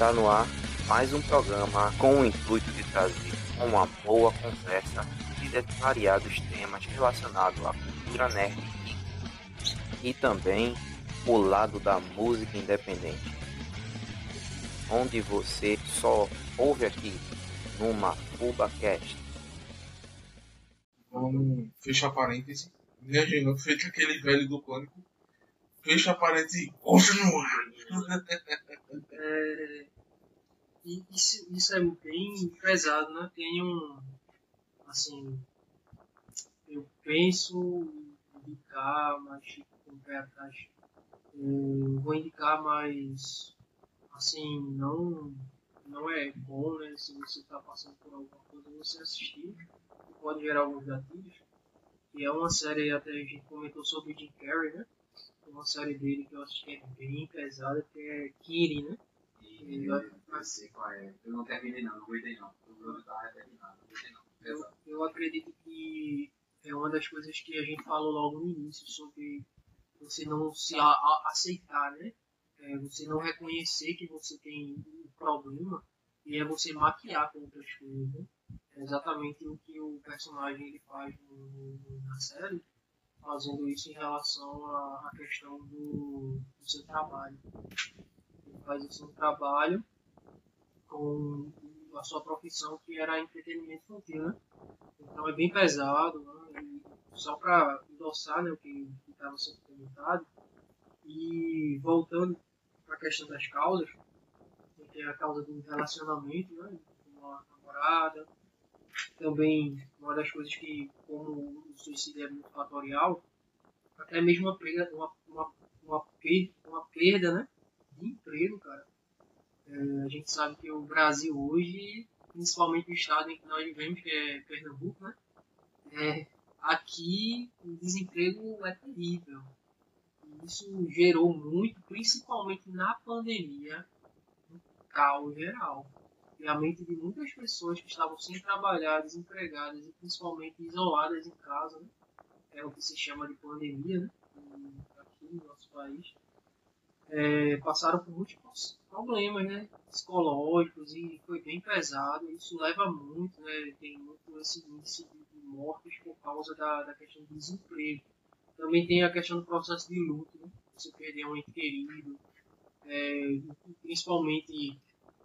Está no ar mais um programa com o intuito de trazer uma boa conversa de variados temas relacionados à cultura nerd e também o lado da música independente, onde você só ouve aqui numa FubaCast. Vamos fechar parêntese. Minha gente, feito aquele velho do pânico. Fecha parênteses e continua. É, isso, isso é bem pesado, né? Tem um. Assim. Eu penso em indicar, mas fico com o pé atrás. Eu vou indicar, mas. Assim, não. Não é bom, né? Se você está passando por alguma coisa, você assistir. Pode gerar alguns gatilhos. E é uma série, até a gente comentou sobre o Jim Carrey, né? Uma série dele que eu acho que é bem pesada, que é Kiri, né? Eu não sei qual é. Eu não terminei não, não aguentei não. O Bruno tava terminado, não aguentei não. Eu, eu acredito que é uma das coisas que a gente falou logo no início sobre você não se a, a, aceitar, né? É, você não reconhecer que você tem um problema e é você maquiar com outras coisas? É exatamente o que o personagem ele faz no, na série, fazendo isso em relação à, à questão do, do seu trabalho faz o seu trabalho com a sua profissão que era entretenimento infantil, né? Então é bem pesado, né? só para endossar né, o que estava sendo comentado. E voltando para a questão das causas, tem a causa do relacionamento, né? Com uma namorada. Também uma das coisas que, como o suicídio é muito fatorial, até mesmo uma perda, uma, uma, uma, perda, uma perda né? De emprego, cara. É, a gente sabe que o Brasil hoje, principalmente o estado em que nós vivemos, que é Pernambuco, né? É, aqui o desemprego é terrível. Isso gerou muito, principalmente na pandemia, um caos geral. E a mente de muitas pessoas que estavam sem trabalhar, desempregadas e principalmente isoladas em casa, né? é o que se chama de pandemia, né? aqui no nosso país é, passaram por muitos problemas né, psicológicos e foi bem pesado. Isso leva muito, né, tem muito esse índice de mortes por causa da, da questão do desemprego. Também tem a questão do processo de luto, né, você perder um ente querido. É, principalmente,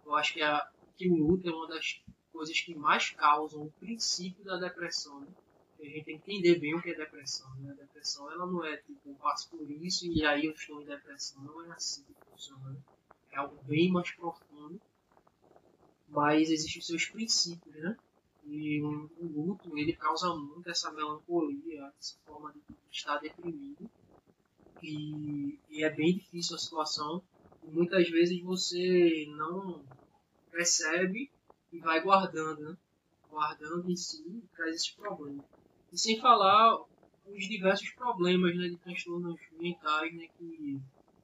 eu acho que, a, que o luto é uma das coisas que mais causam o princípio da depressão. Né? A gente tem que entender bem o que é depressão. Né? A depressão ela não é tipo, eu passo por isso e aí eu estou em depressão. Não é assim que funciona. Né? É algo bem mais profundo. Mas existem seus princípios, né? E o, o luto, ele causa muito essa melancolia, essa forma de estar deprimido. E, e é bem difícil a situação. E muitas vezes você não percebe e vai guardando, né? Guardando em si traz esse problema. E sem falar os diversos problemas né, de transtornos mentais né, que,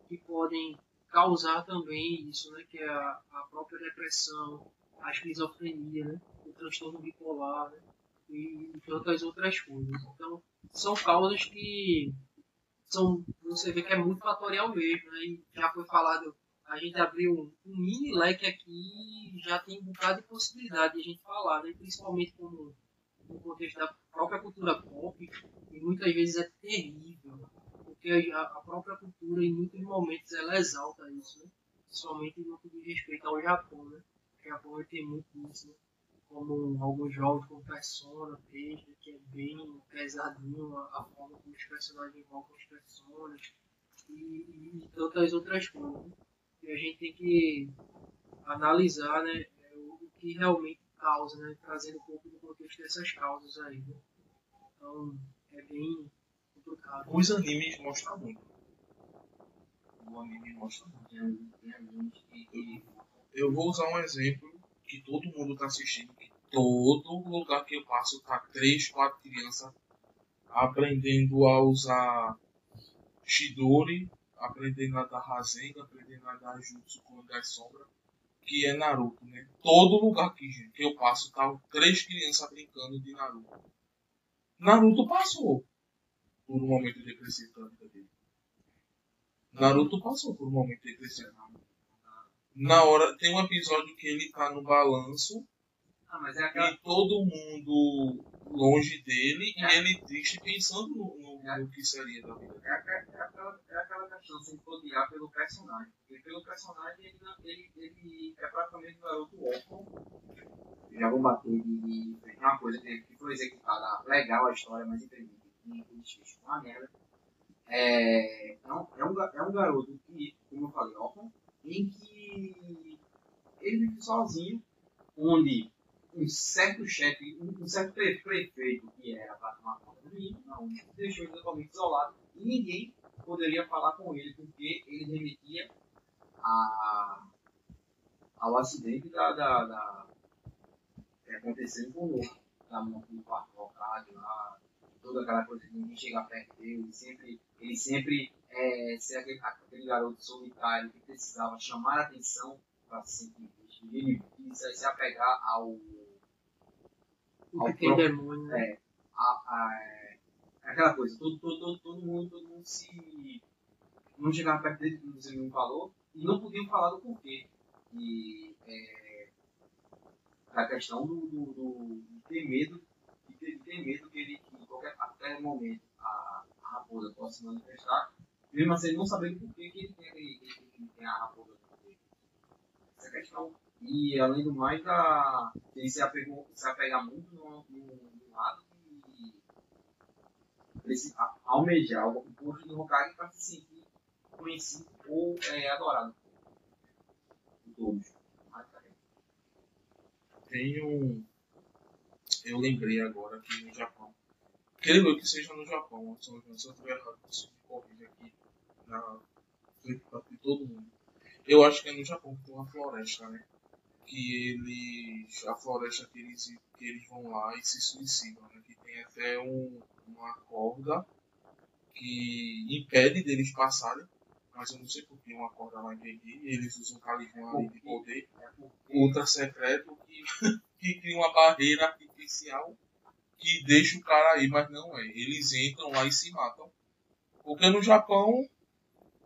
que podem causar também isso, né, que é a, a própria depressão, a esquizofrenia, né, o transtorno bipolar né, e, e tantas outras coisas. Então, são causas que são, você vê que é muito fatorial mesmo, né, e já foi falado, a gente abriu um, mini leque aqui já tem um bocado de possibilidade de a gente falar, né, principalmente como no contexto da própria cultura pop, e muitas vezes é terrível, porque a, própria cultura, em muitos momentos, ela exalta isso, né? principalmente no que diz respeito ao Japão. Né? O Japão tem muito disso, né? como alguns jogos como Persona 3, que é bem pesadinho a, forma como os personagens invocam as personas, e, e, e tantas outras coisas. Né? E a gente tem que analisar né, o, o que realmente causa, né? Trazendo um pouco do contexto dessas causas aí, né? Então, é bem complicado. Os animes mostram muito. O anime mostra muito. Eu vou usar um exemplo que todo mundo está assistindo. Que todo lugar que eu passo tá três, quatro crianças aprendendo a usar Shidori, aprendendo a dar Rasengan, aprendendo a dar Jutsu com das sombras que é Naruto, né? Todo lugar que, gente, que eu passo, tá três crianças brincando de Naruto. Naruto passou por um momento depressivo da vida dele. Naruto passou por um momento depressivo. Na hora, tem um episódio que ele tá no balanço Ah, é aquela. e todo mundo longe dele É. e ele triste pensando no, no- no que seria da vida. É, aqua- é aquela, é aquela questão sem odiar pelo personagem. Porque pelo personagem ele, ele, ele é praticamente um garoto órfão. Já vou bater de de uma coisa que, que foi executada legal a história, mas o desfecho foi uma merda. É, é, um, é, um, é um garoto que, como eu falei, órfão, em que ele vive sozinho, onde um certo chefe, um certo pre- prefeito que era para tomar conta do menino, não, deixou ele totalmente isolado. E ninguém poderia falar com ele porque ele remetia a, ao acidente da, da, da que aconteceu em Conosco, da morte do quarto vontade lá, toda aquela coisa que ninguém chega perto dele, ele sempre, ele sempre é, ser aquele, aquele garoto solitário que precisava chamar a atenção para se sentir ele se apegar ao O pequeno próprio- demônio, né? é, a, a, é, aquela coisa, todo, todo, todo, mundo, todo mundo se. Não chegava perto dele, como você me falou, e não podiam falar do porquê. E é, da questão do, do, do- de ter medo, de ter, de ter medo que ele, que em qualquer, a qualquer momento a, a raposa possa se manifestar, mesmo assim ele não sabendo por que que ele tem, que ele, que ele tem a raposa. Essa questão. E além do mais, a, ele se, apegou, se apega muito no, no, no lado de esse, a, almejar o posto do Hokage para se sentir conhecido ou é, adorado por todos. Tem um. Eu lembrei agora que no Japão. Creio eu que seja no Japão, se eu se estiver errado, você me corrige aqui na de todo mundo. Eu acho que é no Japão que tem uma floresta, né? Que eles. A floresta que eles, que eles vão lá e se suicidam, né? Que tem até um, uma corda que impede deles passarem. Mas eu não sei por que uma corda lá impedir. E eles usam um talismã ali de poder ultra secreto que, que cria uma barreira artificial que deixa o cara aí, mas não é. Eles entram lá e se matam. Porque no Japão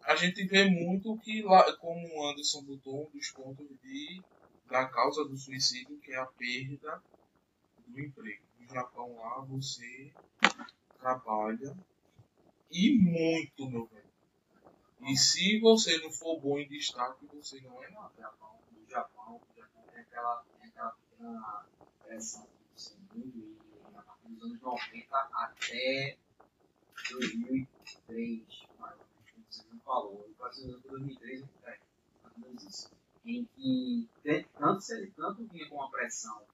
a gente vê muito que lá, como o Anderson botou um dos pontos de, da causa do suicídio, que é a perda do emprego. No Japão lá você trabalha e muito, meu velho. E se você não for bom em destaque, você não é nada. no Japão, no Japão, tem aquela, tem aquela pequena pressão do segundo e a partir dos anos 90 até 2003, mais ou menos, como você não falou, e anos 2003, é, mais ou menos isso, em que tanto, se- tanto vinha com a pressão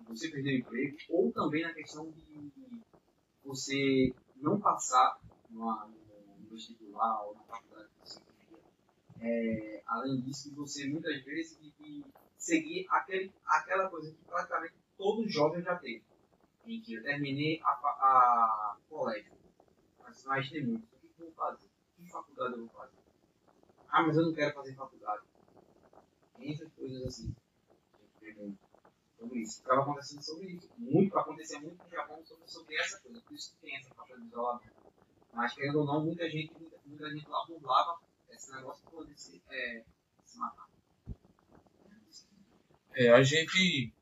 de você perder o emprego, ou também na questão de você não passar no vestibular ou na faculdade que você queria. É, além disso, você muitas vezes que seguir aquele, aquela coisa que praticamente todo jovem já teve. Em que eu terminei a, a colégio, mas mais tem muito. O que eu vou fazer? Que faculdade eu vou fazer? Ah, mas eu não quero fazer faculdade. Essas coisas assim. Sobre isso. Estava acontecendo sobre isso. Muito, acontecia muito no Japão sobre, sobre essa coisa. Por isso que tem essa falta de isolamento. Mas querendo ou não, muita gente, muita, muita gente lá burlava esse negócio de poder se, é, se matar. É, a gente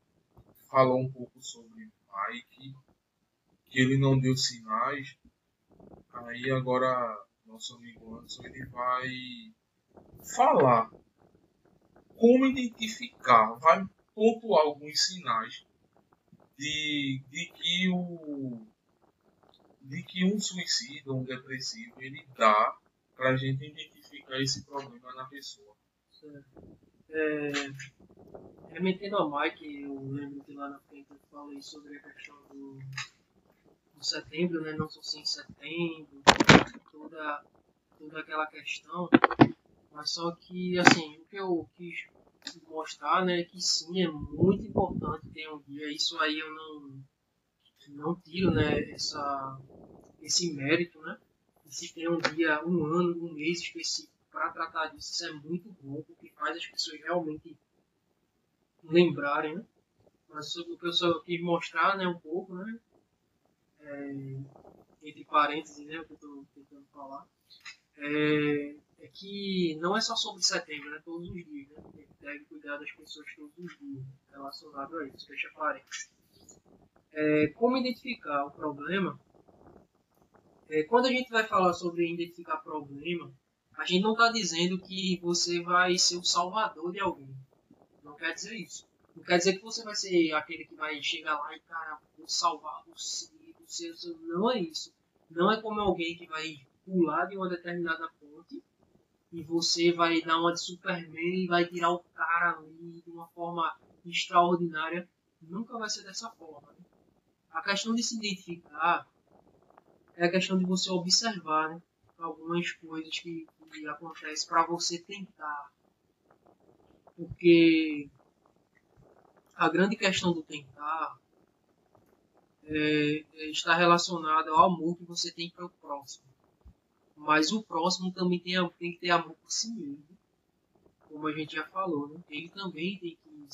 falou um pouco sobre Mike, que ele não deu sinais. Aí agora nosso amigo Anderson ele vai falar como identificar, vai pontuar alguns sinais de, de que o de que um suicídio um depressivo ele dá pra gente identificar esse problema na pessoa. É, remetendo ao Mike, eu lembro que lá na frente eu falei sobre a questão do, do setembro, né? Não só em setembro, toda, toda aquela questão. Mas só que, assim, o que eu quis mostrar, né, que sim, é muito importante ter um dia. Isso aí eu não, não tiro, né, essa, esse mérito, né? E se tem um dia, um ano, um mês específico para tratar disso, isso é muito bom, porque faz as pessoas realmente lembrarem, né? Mas o que eu só quis mostrar, né, um pouco, né? É, entre parênteses, né, o que eu estou tentando falar, é, é que não é só sobre setembro, né? Todos os dias, né? Ele deve cuidar das pessoas todos os dias relacionado a isso. Fecha parênteses. É, como identificar o problema? É, quando a gente vai falar sobre identificar problema, a gente não está dizendo que você vai ser o salvador de alguém. Não quer dizer isso. Não quer dizer que você vai ser aquele que vai chegar lá e, cara, vou salvar você. Não é isso. Não é como alguém que vai pular de uma determinada ponte e você vai dar uma de Superman e vai tirar o cara ali de uma forma extraordinária. Nunca vai ser dessa forma. Né? A questão de se identificar é a questão de você observar né? algumas coisas que, que acontecem para você tentar. Porque a grande questão do tentar é, é, está relacionada ao amor que você tem para o próximo. Mas o próximo também tem, tem que ter amor por si mesmo. Como a gente já falou, né? Ele também tem que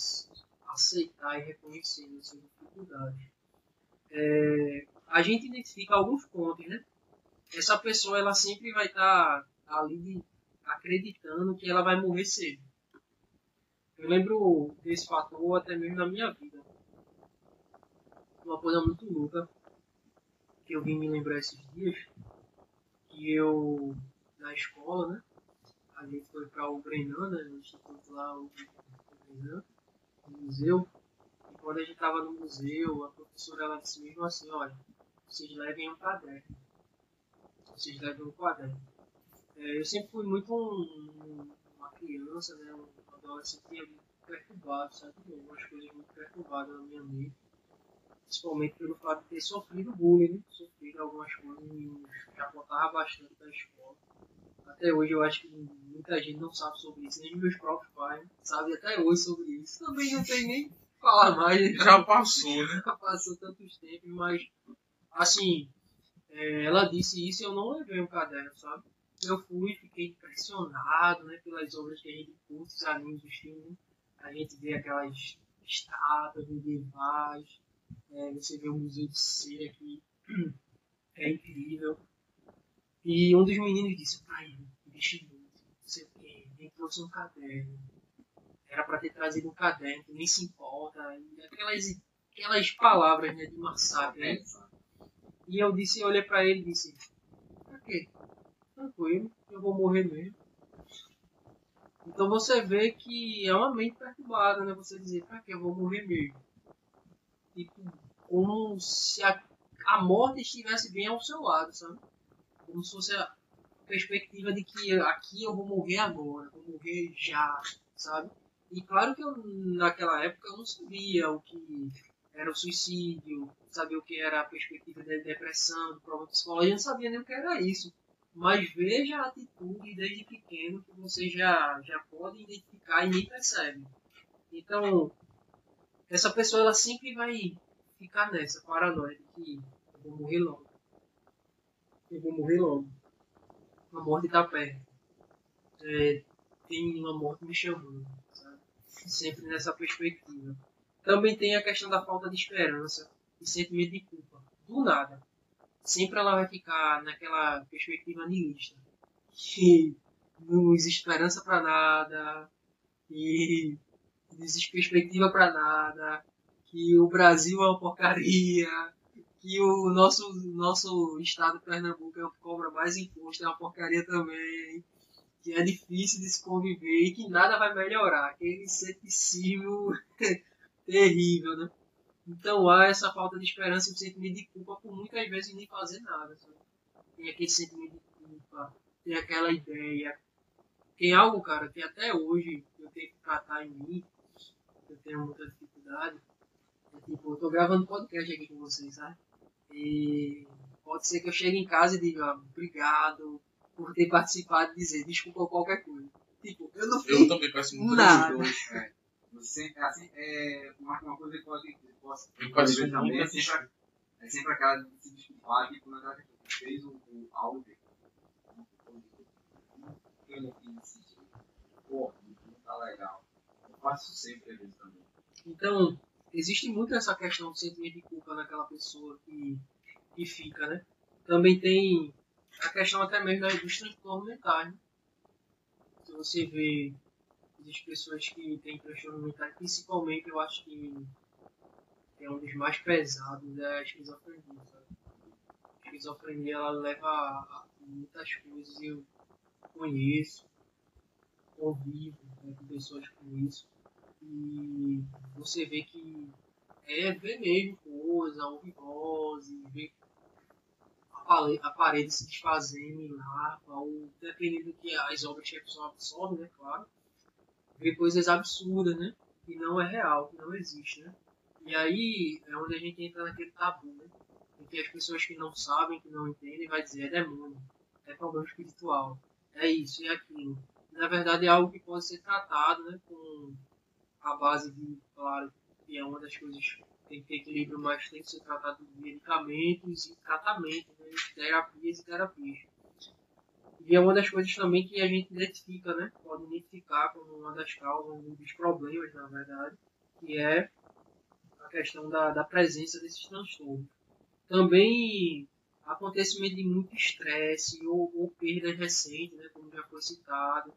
aceitar e reconhecer as suas dificuldades. É, a gente identifica alguns pontos, né? Essa pessoa ela sempre vai estar tá ali acreditando que ela vai morrer cedo. Eu lembro desse fator até mesmo na minha vida. Uma coisa muito louca que eu vim me lembrar esses dias que eu, na escola, né? A gente foi para o Brenan, né? No instituto lá, o Brenan, no museu. E quando a gente estava no museu, a professora ela disse mesmo assim, olha, vocês levem um caderno. Vocês levem um caderno. É, eu sempre fui muito um, uma criança, né? Um adolescente perturbado, sabe? Algumas coisas muito perturbadas na minha mente principalmente pelo fato de ter sofrido bullying, né? sofrido algumas coisas já contava bastante da escola. Até hoje eu acho que muita gente não sabe sobre isso, nem meus próprios pais né? sabem até hoje sobre isso. Também não tem nem falar mais. Né? Já passou, né? Já passou tantos tempos, mas assim, é, ela disse isso e eu não levei um caderno, sabe? Eu fui e fiquei impressionado né, pelas obras que a gente curte, os animes, os filmes. A gente vê aquelas estátuas medievais, é, você vê o Museu de Cera que é incrível. E um dos meninos disse, pai, deixa muito, não sei o que, nem trouxe um caderno. Era para ter trazido um caderno, nem se importa. Aquelas, aquelas palavras né, de massacre. Né? E eu disse, eu olhei para ele e disse, pra quê? Tranquilo, eu vou morrer mesmo. Então você vê que é uma mente perturbada, né? Você dizer, pra que eu vou morrer mesmo? Tipo, como se a, a morte estivesse bem ao seu lado, sabe? Como se fosse a perspectiva de que aqui eu vou morrer agora, vou morrer já, sabe? E claro que eu, naquela época eu não sabia o que era o suicídio, sabia o que era a perspectiva da depressão, do problema psicológico, eu não sabia nem o que era isso. Mas veja a atitude desde pequeno que você já, já pode identificar e nem percebe. Então, essa pessoa ela sempre vai ficar nessa paranoia de que eu vou morrer logo. Eu vou morrer logo. A morte está perto. É, tem uma morte me chamando, sabe? Sempre nessa perspectiva. Também tem a questão da falta de esperança e sentimento de culpa. Do nada. Sempre ela vai ficar naquela perspectiva nihilista. Que não existe esperança para nada. E não existe perspectiva para nada que o Brasil é uma porcaria, que o nosso, nosso estado Pernambuco é o que cobra mais imposto, é uma porcaria também, que é difícil de se conviver e que nada vai melhorar. Aquele ceticismo terrível, né? Então há essa falta de esperança e um sentimento de culpa por muitas vezes nem fazer nada. Sabe? Tem aquele sentimento de culpa, tem aquela ideia. Tem algo, cara, que até hoje eu tenho que tratar em mim, tenho muita dificuldade, Tipo, eu tô gravando podcast aqui com vocês, sabe? E pode ser que eu chegue em casa e diga obrigado por ter participado e dizer desculpa qualquer coisa. Tipo, eu não fiz Eu também peço muito nada. É. Você, é assim, é, uma, uma coisa que pode, posso fazer também é sempre, é sempre aquela de se desculpar que quando a gente fez o, o áudio, eu não fiz esse jeito. Pô, não tá legal. Faço sempre às vezes também. Então, existe muito essa questão do sentimento de culpa naquela pessoa que, que fica, né? Também tem a questão até mesmo dos transtornos mentais. Né? Se você vê as pessoas que têm transtorno mental, principalmente eu acho que é um dos mais pesados é a esquizofrenia. Sabe? A esquizofrenia ela leva a muitas coisas eu conheço, convivo né, com pessoas com isso. E você vê que é ver mesmo coisa, voz, ver a parede se desfazendo em lava, ou dependendo do que as obras que a pessoa absorve, né, claro, ver coisas absurdas, né, que não é real, que não existe, né. E aí é onde a gente entra naquele tabu, né, em que as pessoas que não sabem, que não entendem, vai dizer é demônio, é problema espiritual, é isso é aquilo. Na verdade é algo que pode ser tratado, né, com a base de, claro, que é uma das coisas tem que ter equilíbrio, mas tem que ser tratado de medicamentos e tratamento, né? terapias e terapias. E é uma das coisas também que a gente identifica, né? Pode identificar como uma das causas, um dos problemas, na verdade, que é a questão da, da presença desses transtornos. Também acontecimento de muito estresse ou, ou perdas recentes, né? Como já foi citado.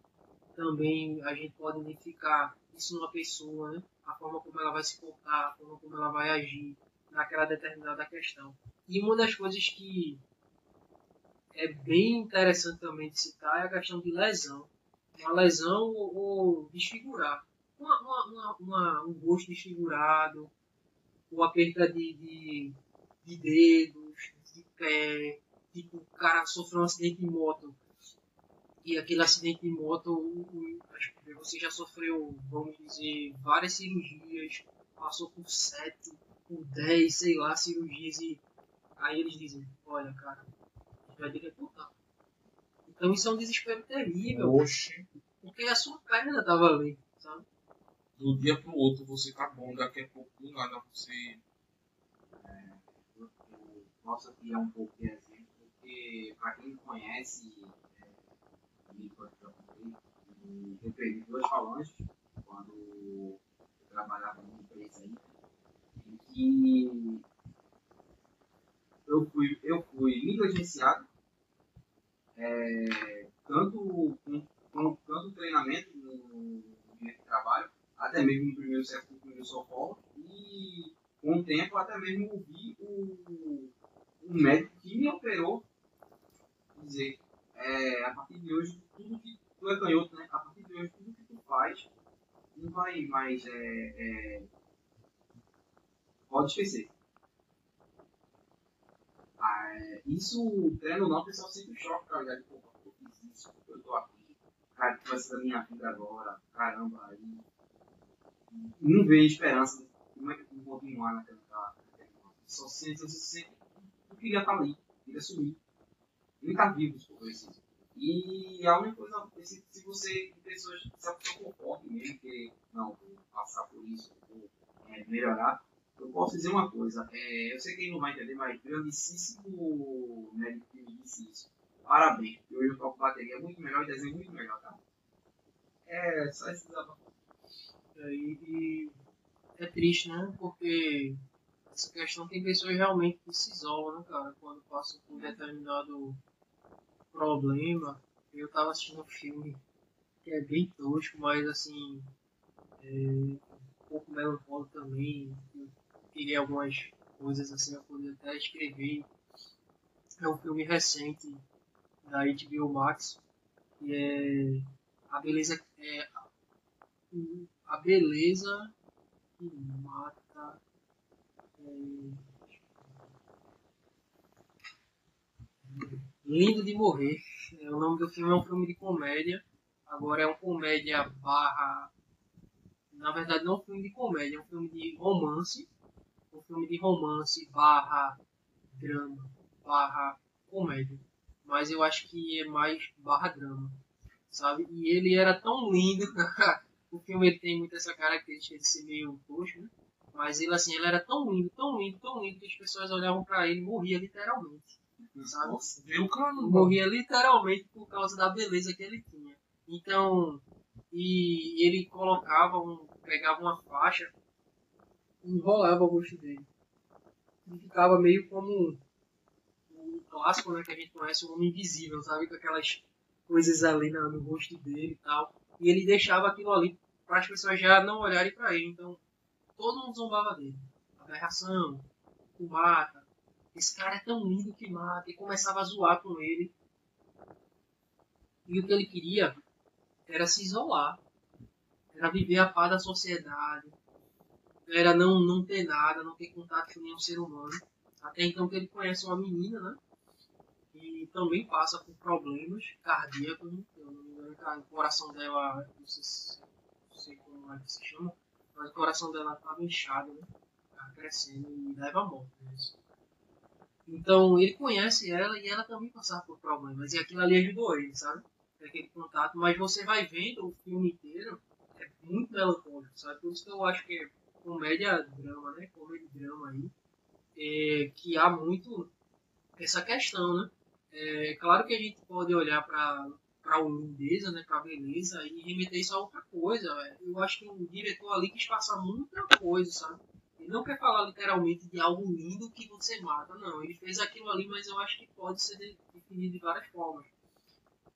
Também a gente pode identificar isso numa pessoa, né? a forma como ela vai se portar, a forma como ela vai agir naquela determinada questão. E uma das coisas que é bem interessante também de citar é a questão de lesão. Uma lesão ou, ou desfigurar. Uma, uma, uma, um rosto desfigurado, ou a perda de, de, de dedos, de pé, tipo, o cara sofreu um acidente de moto e aquele acidente de moto, você já sofreu, vamos dizer, várias cirurgias, passou por sete, por dez, sei lá, cirurgias e aí eles dizem, olha cara, a gente vai ter que apontar. Então isso é um desespero terrível. Oxe. Porque a sua perna tava ali, sabe? Do dia pro outro você tá bom, daqui a pouco do nada você. É, eu, eu posso aqui um pouco de exemplo, porque pra quem não conhece eu perdi duas falanges quando eu trabalhava numa empresa aí, em que eu fui, eu fui negligenciado, é, tanto com, com tanto treinamento no, dia de trabalho, até mesmo no primeiro século, no primeiro socorro, e com o tempo até mesmo ouvi o, o médico que me operou dizer, é, a partir de hoje tudo que tu é canhoto, né? A partir de hoje, tudo que tu faz não vai mais. É, é... Pode esquecer. Ah, é, isso, querendo ou não, o pessoal sempre choca, tá ligado? Pô, eu fiz isso, eu tô aqui. Cara, que vai ser da minha vida agora. Caramba, aí. Não vê esperança. Como é que eu vou continuar naquela. só sente, você sente. Tu queria estar tá ali, queria sumir. Vivo, se for preciso. E a única coisa, se, se você, pessoas, se a pessoa concorda mesmo que, não, vou passar por isso, vou é, melhorar, eu posso dizer uma coisa, é, eu sei que não vai entender, mas grandíssimo médico que disse isso. Parabéns, porque hoje eu toco bateria muito melhor e desenho muito melhor, tá? É, só esse desabafo. É, e, e é triste, né? Porque essa questão tem pessoas realmente que se isolam, né, cara? Quando passam por um determinado problema, eu tava assistindo um filme que é bem tosco, mas assim, é, um pouco melancólico também. Eu queria algumas coisas assim eu poder até escrever. É um filme recente da HBO Max, que é a beleza é a beleza que mata Lindo de Morrer. É, o nome do filme é um filme de comédia. Agora é um comédia barra. Na verdade não é um filme de comédia, é um filme de romance. Um filme de romance barra drama, barra comédia. Mas eu acho que é mais barra drama. Sabe? E ele era tão lindo. o filme ele tem muito essa característica de ser meio coxo, né? Mas ele assim, ele era tão lindo, tão lindo, tão lindo que as pessoas olhavam para ele e morriam literalmente sabe? Viu, cara? Morria literalmente por causa da beleza que ele tinha. Então, e ele colocava um, pegava uma faixa e enrolava o rosto dele. E ficava meio como um, clássico, né, que a gente conhece, o Homem Invisível, sabe? Com aquelas coisas ali no, no rosto dele e tal. E ele deixava aquilo ali para as pessoas já não olharem para ele. Então, todo mundo zombava dele. Aberração, o mata. Esse cara é tão lindo que mata. E começava a zoar com ele. E o que ele queria era se isolar. Era viver a paz da sociedade. Era não, não ter nada, não ter contato com nenhum ser humano. Até então que ele conhece uma menina, né? E também passa por problemas cardíacos. O coração dela, não sei, não sei como é que se chama, mas o coração dela estava inchado, né? Crescendo e leva a morte. Né? Então ele conhece ela e ela também passava por problemas. E aquilo ali ajudou ele, sabe? Aquele contato. Mas você vai vendo o filme inteiro, é muito melancólico, sabe? Por isso que eu acho que é comédia-drama, né? Comédia-drama aí. É, que há muito essa questão, né? É claro que a gente pode olhar para para a lindeza, né, para a beleza e remeter isso a outra coisa. Eu acho que o diretor ali quis passar muita coisa, sabe? Ele não quer falar literalmente de algo lindo que você mata, não. Ele fez aquilo ali, mas eu acho que pode ser definido de várias formas.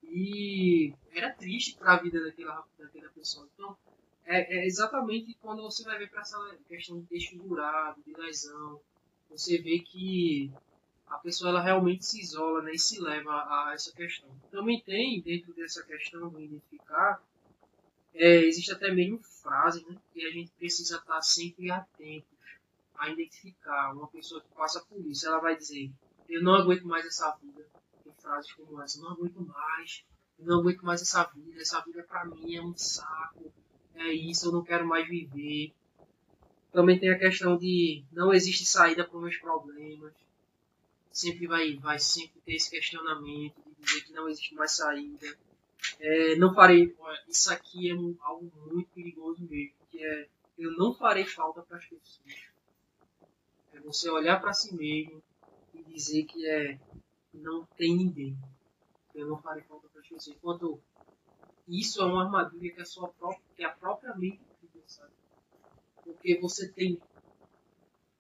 E era triste para a vida daquela, daquela pessoa. Então, é, é, exatamente quando você vai ver para essa questão de desfigurado, de lesão, você vê que a pessoa ela realmente se isola né, e se leva a essa questão. Também tem, dentro dessa questão de identificar, é, existe até mesmo frase né, que a gente precisa estar sempre atentos a identificar uma pessoa que passa por isso. Ela vai dizer, eu não aguento mais essa vida. Tem frases como essa, não aguento mais, eu não aguento mais essa vida, essa vida para mim é um saco, é isso, eu não quero mais viver. Também tem a questão de não existe saída para os meus problemas sempre vai, vai sempre ter esse questionamento de dizer que não existe mais saída. É, não farei, isso aqui é um, algo muito perigoso mesmo, que é eu não farei falta para as pessoas. É você olhar para si mesmo e dizer que é não tem ninguém. Eu não farei falta para as pessoas. Enquanto isso é uma armadilha que a sua própria, que a própria mente sabe? Porque você tem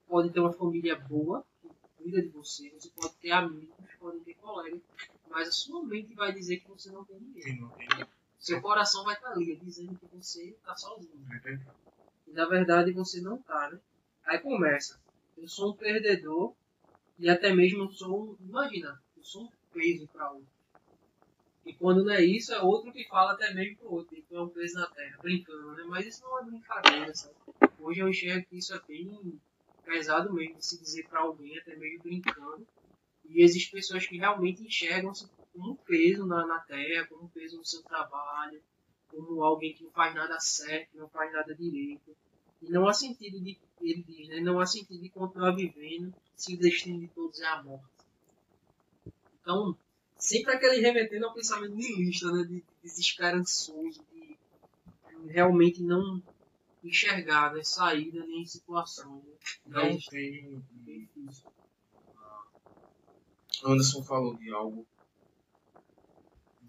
pode ter uma família boa, cuida de você, você pode ter amigos, pode ter colegas, mas a sua mente vai dizer que você não tem ninguém. Não tem. Seu coração vai estar ali, dizendo que você está sozinho. É e na verdade você não está, né? Aí começa. Eu sou um perdedor e até mesmo eu sou um. Imagina, eu sou um peso para outro. E quando não é isso, é outro que fala até mesmo pro outro, que é um peso na terra, brincando, né? Mas isso não é brincadeira, sabe? Hoje eu enxergo que isso é bem pesado mesmo de se dizer para alguém, até meio brincando. E existem pessoas que realmente enxergam-se como um peso na, na terra, como um peso no seu trabalho, como alguém que não faz nada certo, não faz nada direito. E não há sentido de, ele diz, né, não há sentido de continuar vivendo se o destino de todos é a morte. Então, sempre aquele remetendo ao pensamento niilista, né, de, de desesperançoso, de realmente não enxergar né, saída nem situação. Né? Não tem. Anderson falou de algo.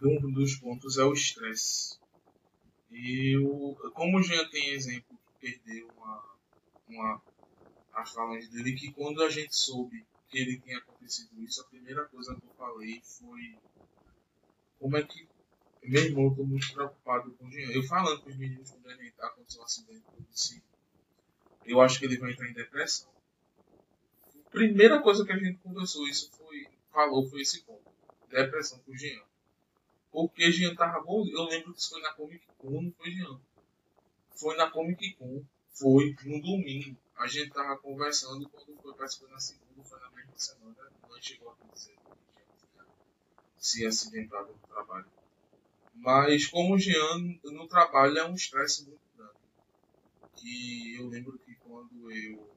Um dos pontos é o estresse. E eu, como o Jean tem exemplo que perdeu uma, uma a fala dele, que quando a gente soube que ele tinha acontecido isso, a primeira coisa que eu falei foi como é que meu irmão, estou muito preocupado com o Jean. Eu falando com os meninos quando a gente aconteceu um acidente, eu disse, eu acho que ele vai entrar em depressão. A primeira coisa que a gente conversou, isso foi, falou, foi esse ponto. Depressão com o Jean. Porque Jean tava bom, eu lembro que isso foi na Comic Con, não foi Jean. Foi na Comic Con, foi no domingo. A gente tava conversando quando foi, que foi na segunda, foi na mesma semana, não chegou a acontecer. Se acidentado no trabalho. Mas como o Jean no trabalho é um estresse muito grande. Que eu lembro que quando eu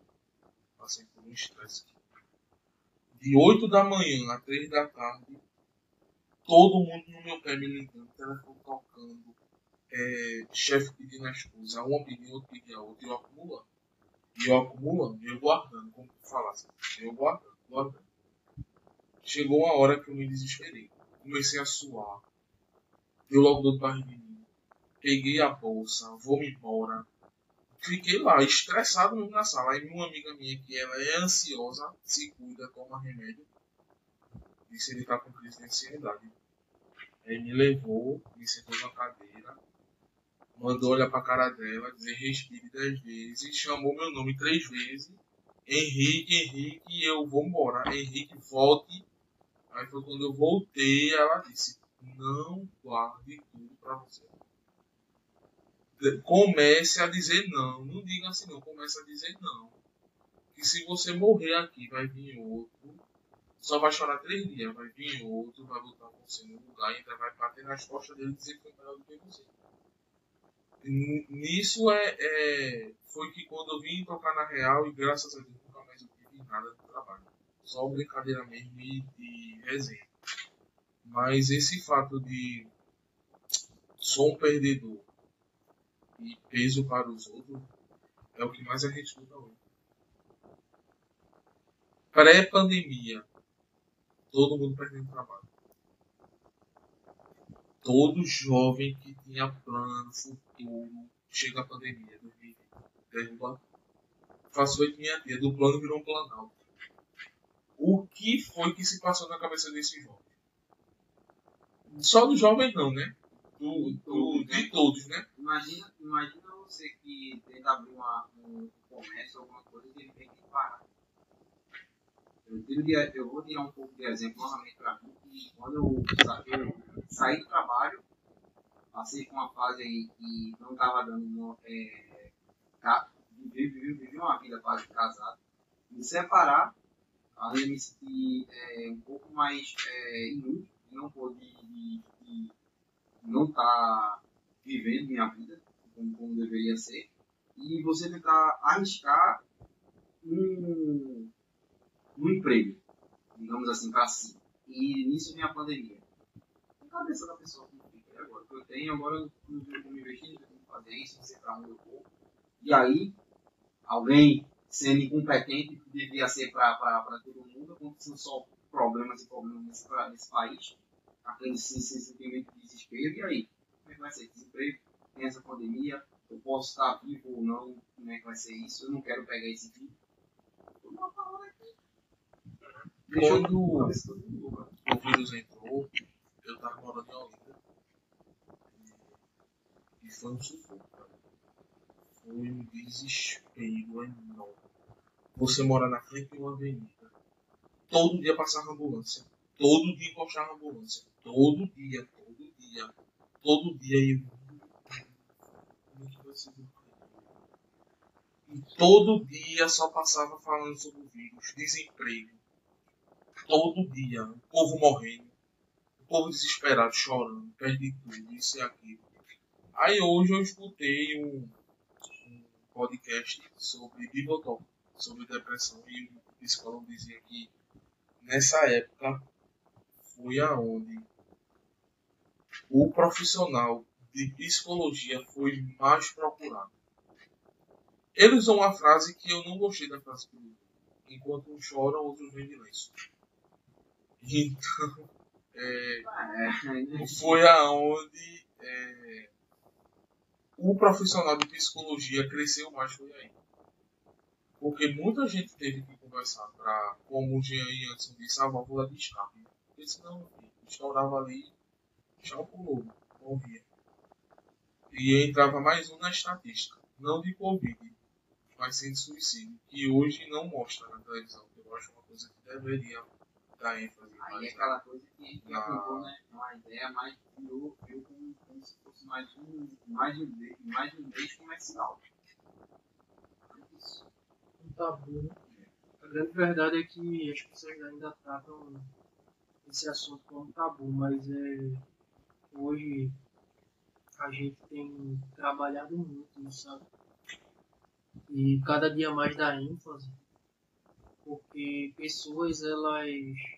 passei por um estresse de 8 da manhã a 3 da tarde, todo mundo no meu pé me ligando, telefone tocando, é, chefe pedindo as coisas, uma pedindo, outro pedindo a outra, e eu acumulando. E eu acumulando, eu guardando, como tu falasse, eu guardando, guardando. Chegou uma hora que eu me desesperei. Comecei a suar, Deu logo dor de barriga em mim. Peguei a bolsa, vou-me embora. Fiquei lá, estressado mesmo na sala. Aí uma amiga minha que ela é ansiosa, se cuida, toma remédio. disse ele tá com crise de ansiedade. Aí me levou, me sentou na cadeira, mandou olhar pra cara dela, dizer respire dez vezes, chamou meu nome três vezes. Henrique, Henrique, eu vou embora. Henrique, volte. Aí foi quando eu voltei, ela disse, não guarde tudo pra você. Comece a dizer não. Não diga assim não, comece a dizer não. Que se você morrer aqui, vai vir outro. Só vai chorar três dias, vai vir outro, vai botar você no lugar e ainda vai bater nas costas dele e dizer que foi melhor do que você nisso é, é, foi que quando eu vim tocar na real e graças a Deus nunca mais eu tive nada de trabalho. Só brincadeira mesmo e de resenha. Mas esse fato de sou um perdedor e peso para os outros é o que mais a gente escuta hoje. Pré-pandemia, todo mundo perdendo trabalho todo jovem que tinha plano, futuro, chega a pandemia, 2020, derruba, faço oito minha tia, do plano virou um planalto. O que foi que se passou na cabeça desse jovem? Só do jovem não, né? Do, do, de todos, né? Imagina, imagina você que tenta abrir uma, um comércio, alguma coisa, e ele tem que parar. Eu, eu vou tirar um pouco de exemplo novamente para mim, que quando eu, eu saí do trabalho, passei por uma fase aí que não estava dando uma, é, vivi, vivi, vivi uma vida quase casada, me separar, além de me sentir é, um pouco mais é, inútil, não poder de, de não tá vivendo minha vida como, como deveria ser, e você tentar arriscar um no emprego, digamos assim, para si. E nisso vem a pandemia. A cabeça da pessoa como fica agora. Que eu tenho, agora eu não tenho como investir, não tenho como fazer isso, não sei para onde eu vou. E aí, alguém sendo incompetente, que devia ser para todo mundo, acontecendo só problemas e problemas nesse, nesse país, aquele sentimento de desespero. E aí, como é que vai ser? Desemprego? Tem essa pandemia? Eu posso estar vivo ou não? Como é que vai ser isso? Eu não quero pegar esse tipo. Uma palavra aqui. Quando o vírus entrou, eu tava morando em Olinda. E foi um sufoco, cara. Foi um desespero enorme. Você mora na frente de uma avenida. Todo dia passava ambulância. Todo dia encostava ambulância. Todo dia, todo dia. Todo dia. E... E todo dia só passava falando sobre o vírus, desemprego, todo dia, o povo morrendo, o povo desesperado, chorando, perde tudo, isso e aquilo. Aí hoje eu escutei um, um podcast sobre Bibotalk, sobre depressão, e o psicólogo dizia que nessa época foi aonde o profissional de psicologia foi mais procurado. Ele usou uma frase que eu não gostei da frase que. Enquanto uns choram, outros vêm de lenço. Então, é, foi aonde é, o profissional de psicologia cresceu mais foi aí. Porque muita gente teve que conversar para, como o Jean Anderson disse, a válvula de escape. Porque senão estourava ali, tchau pulou, morria. E entrava mais um na estatística, não de Covid, mas sim de suicídio, que hoje não mostra na televisão, que eu acho uma coisa que deveria dar ênfase. Aí é aquela coisa que a gente apontou, né? Uma ideia mais viu, viu como, como se fosse mais um, mais um, mais um mês comercial. Um tabu, né? A grande verdade é que as pessoas ainda tratam esse assunto como tabu, mas é, hoje a gente tem trabalhado muito, sabe? E cada dia mais dá ênfase porque pessoas, elas,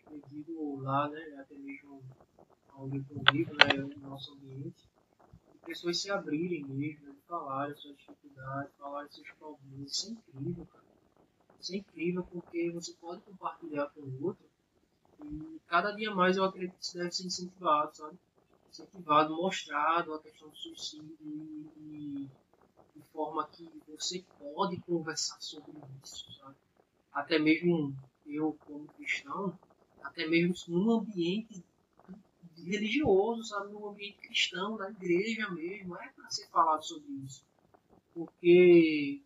eu digo lá, né, até mesmo onde eu convivo, né, no nosso ambiente, pessoas se abrirem mesmo, falarem suas dificuldades, falarem seus problemas, isso é incrível, cara. Isso é incrível porque você pode compartilhar com o outro e cada dia mais eu acredito que isso deve ser incentivado, sabe? Incentivado, mostrado a questão do suicídio e, de forma que você pode conversar sobre isso, sabe? até mesmo eu como cristão, até mesmo num ambiente religioso, sabe, num ambiente cristão, da igreja mesmo, é para ser falado sobre isso. Porque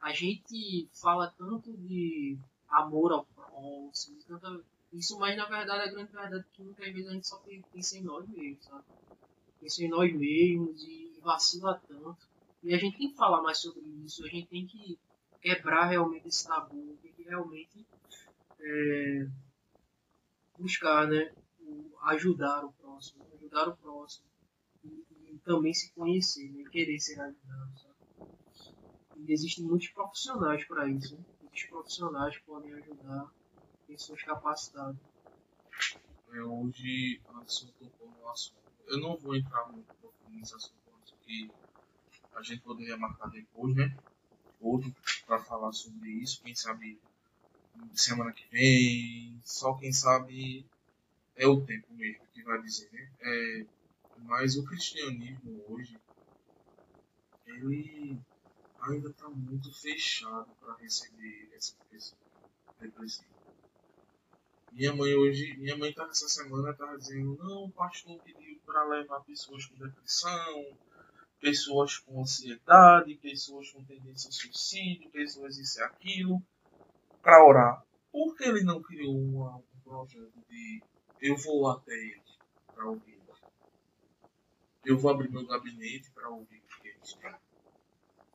a gente fala tanto de amor ao próximo, tanta, isso, mas na verdade a grande verdade é que muitas vezes a gente só pensa em nós mesmos, sabe? Pensa em nós mesmos e vacila tanto. E a gente tem que falar mais sobre isso, a gente tem que quebrar realmente esse tabu, tem que realmente é, buscar, né? Ajudar o próximo, ajudar o próximo. E, e também se conhecer, né? Querer ser ajudado, sabe? E existem muitos profissionais para isso, né? Muitos profissionais podem ajudar pessoas capacitadas. É, hoje, Anderson tocou no assunto. Eu não vou entrar muito profundo nesse assunto, porque a gente poderia marcar depois, né? Outro para falar sobre isso. Quem sabe semana que vem, só quem sabe é o tempo mesmo que vai dizer, né? É, mas o cristianismo hoje, ele ainda está muito fechado para receber essas pessoas depressivas. Minha mãe hoje, minha mãe tá essa semana tá dizendo, não, o pastor pediu para levar pessoas com depressão, pessoas com ansiedade, pessoas com tendência ao suicídio, pessoas isso e aquilo, para orar. Por que ele não criou uma, um projeto de eu vou até ele para ouvir? Eu vou abrir meu gabinete para ouvir o que eles têm.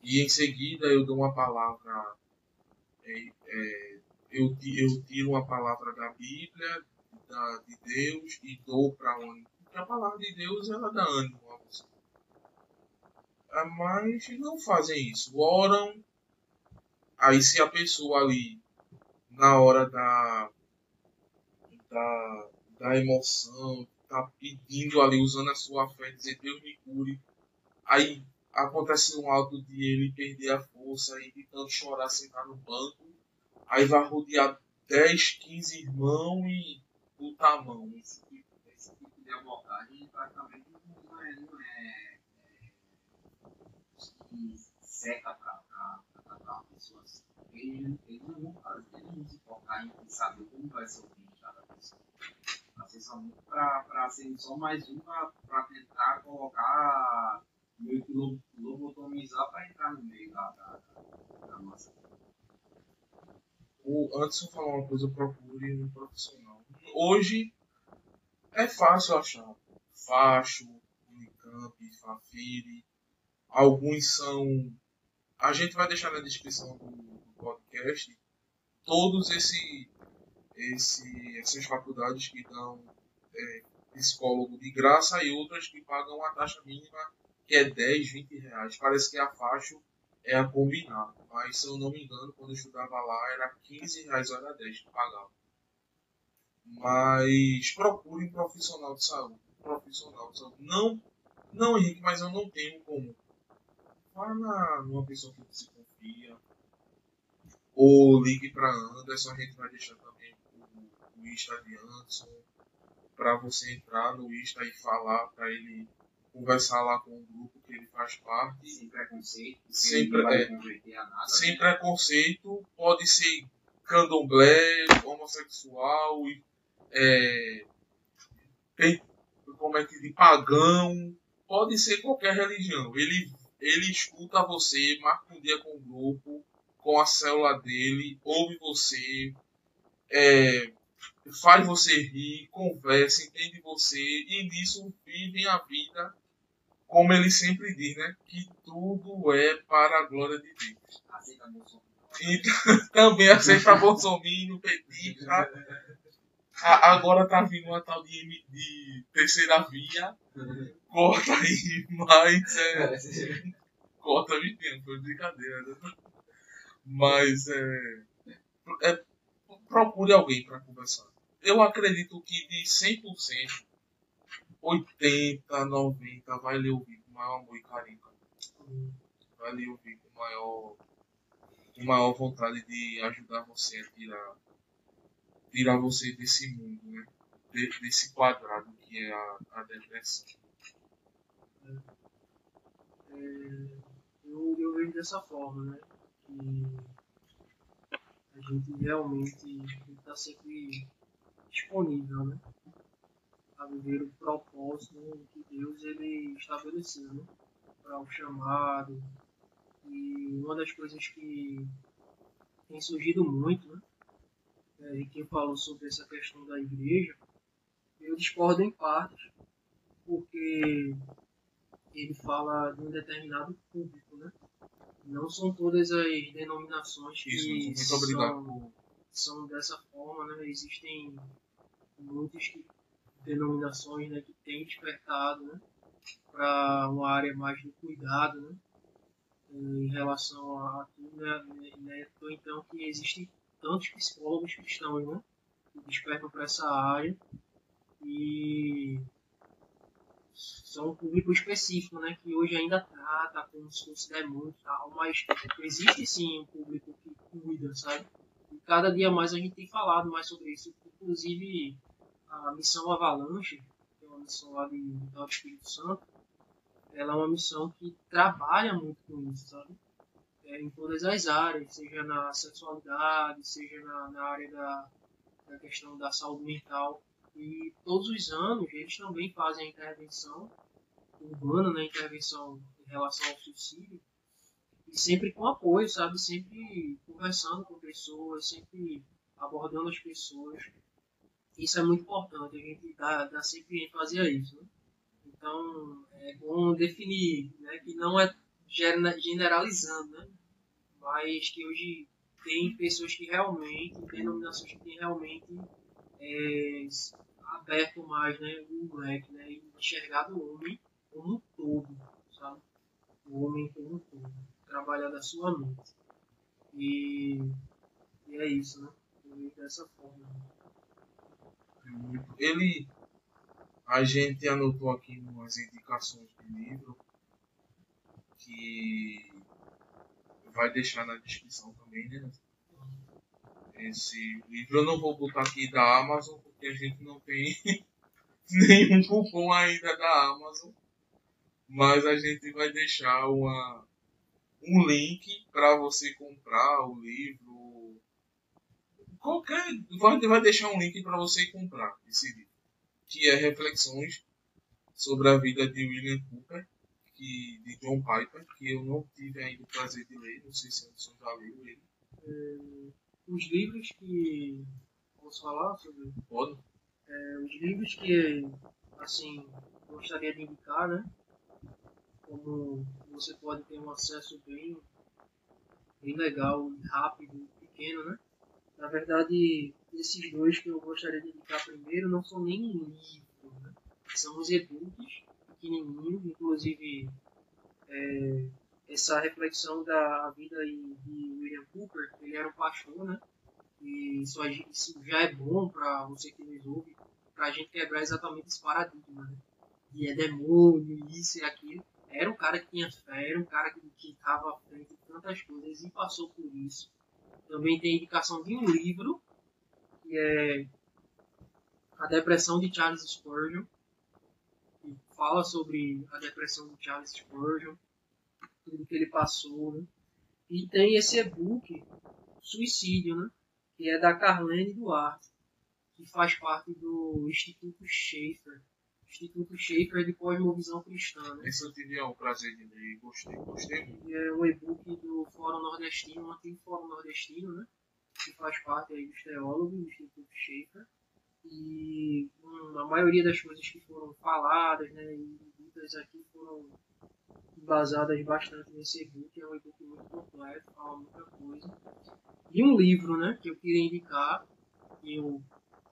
E em seguida eu dou uma palavra é, é, eu, eu tiro uma palavra da Bíblia, da, de Deus, e dou para onde? Porque a palavra de Deus ela dá ânimo a você. Ah, mas não fazem isso. Oram. Aí se a pessoa ali, na hora da, da, da emoção, tá pedindo ali, usando a sua fé, dizer Deus me cure. Aí acontece um ato de ele perder a força e de tanto chorar sentar no banco Aí vai rodear 10, 15 irmãos e botar a mão. Esse tipo, esse tipo de abordagem praticamente não é, não é, que seca para tratar pessoas. Eles, eles não vão fazer, eles não vão se focar em saber como vai ser o fim de cada pessoa. Para ser só mais um para tentar colocar, meio que lobotomizar para entrar no meio da, da, da, nossa o Anderson falou uma coisa, procure um profissional. Hoje é fácil achar. Facho, Unicamp, Fafiri. Alguns são. A gente vai deixar na descrição do, do podcast todos esse, esse, essas faculdades que dão é, psicólogo de graça e outras que pagam a taxa mínima que é 10, 20 reais. Parece que a Facho é a combinar. Mas se eu não me engano, quando eu estudava lá era 15 reais hora 10 que pagava. Mas procure um profissional de saúde. Um profissional de saúde. Não, não Henrique, mas eu não tenho como. Vá na, numa pessoa que você confia. Ou ligue para Anderson, a gente vai deixar também o, o Insta de Anderson. Para você entrar no Insta e falar para ele conversar lá com o grupo que ele faz parte. Sem preconceito. Sem, pre é, nada, sem né? preconceito, pode ser candomblé, homossexual, é, tem, como é que de pagão, pode ser qualquer religião. Ele, ele escuta você, marca um dia com o grupo, com a célula dele, ouve você, é, faz você rir, conversa, entende você, e nisso vivem a vida como ele sempre diz, né? Que tudo é para a glória de Deus. E também aceita Bolsonaro, petista. Agora tá vindo uma tal de, de terceira via. Corta aí, mas é. Corta me tempo, foi brincadeira. Né? Mas é, é. Procure alguém para conversar. Eu acredito que de 100%, 80, 90, vai lhe ouvir com maior amor e carinho. Vai lhe ouvir com maior, com maior vontade de ajudar você a tirar, tirar você desse mundo, né? desse quadrado que é a, a depressão. É, eu, eu vejo dessa forma, né? Que a gente realmente está sempre disponível, né? A viver o propósito que Deus ele estabeleceu, né? Para o chamado. E uma das coisas que tem surgido muito, né? É, e quem falou sobre essa questão da igreja, eu discordo em partes, porque ele fala de um determinado público, né? Não são todas as denominações que Isso, são, são dessa forma, né? Existem muitas denominações né, que têm despertado né, para uma área mais do cuidado, né? Em relação a tudo, né? né então que existem tantos psicólogos cristãos, né? Que despertam para essa área e são um público específico, né? Que hoje ainda trata como se fosse demônio e tal, mas existe sim um público que cuida, sabe? E cada dia mais a gente tem falado mais sobre isso. Inclusive a missão Avalanche, que é uma missão lá de, do Espírito Santo, ela é uma missão que trabalha muito com isso, sabe? É, em todas as áreas, seja na sexualidade, seja na, na área da, da questão da saúde mental. E todos os anos eles também fazem a intervenção urbana, né, intervenção em relação ao suicídio, e sempre com apoio, sabe? Sempre conversando com pessoas, sempre abordando as pessoas. Isso é muito importante, a gente dá, dá sempre ênfase a isso. Né? Então, é bom definir né, que não é generalizando, né? mas que hoje tem pessoas que realmente, denominações que têm realmente é, aberto mais né, o leque né, e enxergado o homem como um todo, sabe? O homem como um todo, trabalhar da sua mente. E, e é isso, né? dessa forma. Ele, a gente anotou aqui umas indicações de livro que vai deixar na descrição também, né? Esse livro eu não vou botar aqui da Amazon porque a gente não tem nenhum cupom ainda da Amazon. Mas a gente vai deixar uma, um link para você comprar o livro. Qualquer. Vai, vai deixar um link para você comprar esse livro. Que é Reflexões sobre a vida de William Cooper que, de John Piper, que eu não tive ainda o prazer de ler, não sei se Anderson já leu ele. É, os livros que. Posso falar sobre? Pode. É, os livros que, assim, gostaria de indicar, né? Como você pode ter um acesso bem, bem legal, rápido, pequeno, né? Na verdade, esses dois que eu gostaria de indicar primeiro não são nem um livro, né? São os e-books pequenininho, inclusive é, essa reflexão da vida de William Cooper, ele era um pastor, né? E isso, isso já é bom para você que nos ouve, para a gente quebrar exatamente esse paradigma, né? E é demônio, isso e aquilo. Era um cara que tinha fé, era um cara que estava à frente de tantas coisas e passou por isso. Também tem indicação de um livro, que é A Depressão de Charles Spurgeon, fala sobre a depressão do Charles Spurgeon, tudo que ele passou, né? E tem esse e-book, Suicídio, né? Que é da Carlene Duarte, que faz parte do Instituto Schaefer. Instituto Schaefer de Cosmovisão Cristã, né? Esse eu tive o prazer de ler, gostei, gostei muito. E é o e-book do Fórum Nordestino, um antigo Fórum Nordestino, né? Que faz parte aí dos teólogos do Instituto Schaefer e hum, a maioria das coisas que foram faladas né, e ditas aqui foram basadas bastante nesse e-book, é um e-book muito completo, fala muita coisa. E um livro né, que eu queria indicar, que eu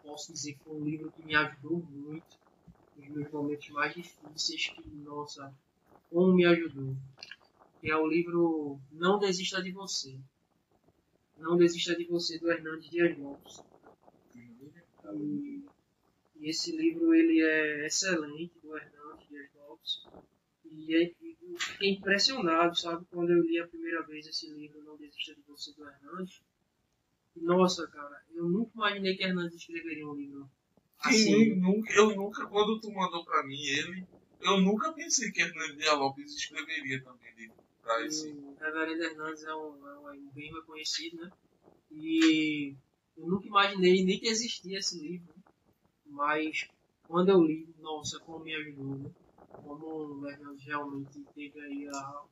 posso dizer que foi um livro que me ajudou muito meus momentos mais difíceis, que, nossa, como me ajudou. Que é o livro Não Desista de Você. Não Desista de Você, do Hernandes Dias Lopes. E, esse livro ele é excelente, do Hernandes Dias Lopes. E, é, fiquei impressionado, sabe, quando eu li a primeira vez esse livro, Não Desista de Você, do Hernandes. Nossa, cara, eu nunca imaginei que Hernandes escreveria um livro assim. Eu nunca, eu nunca, quando tu mandou pra mim ele, eu nunca pensei que Hernandes Lopes escreveria também livro pra esse. O Reverendo Hernandes é um, é um bem reconhecido, né? E eu nunca imaginei nem que existia esse livro. Mas quando eu li, nossa, como me ajudou, né? Como o Hernandes realmente teve aí a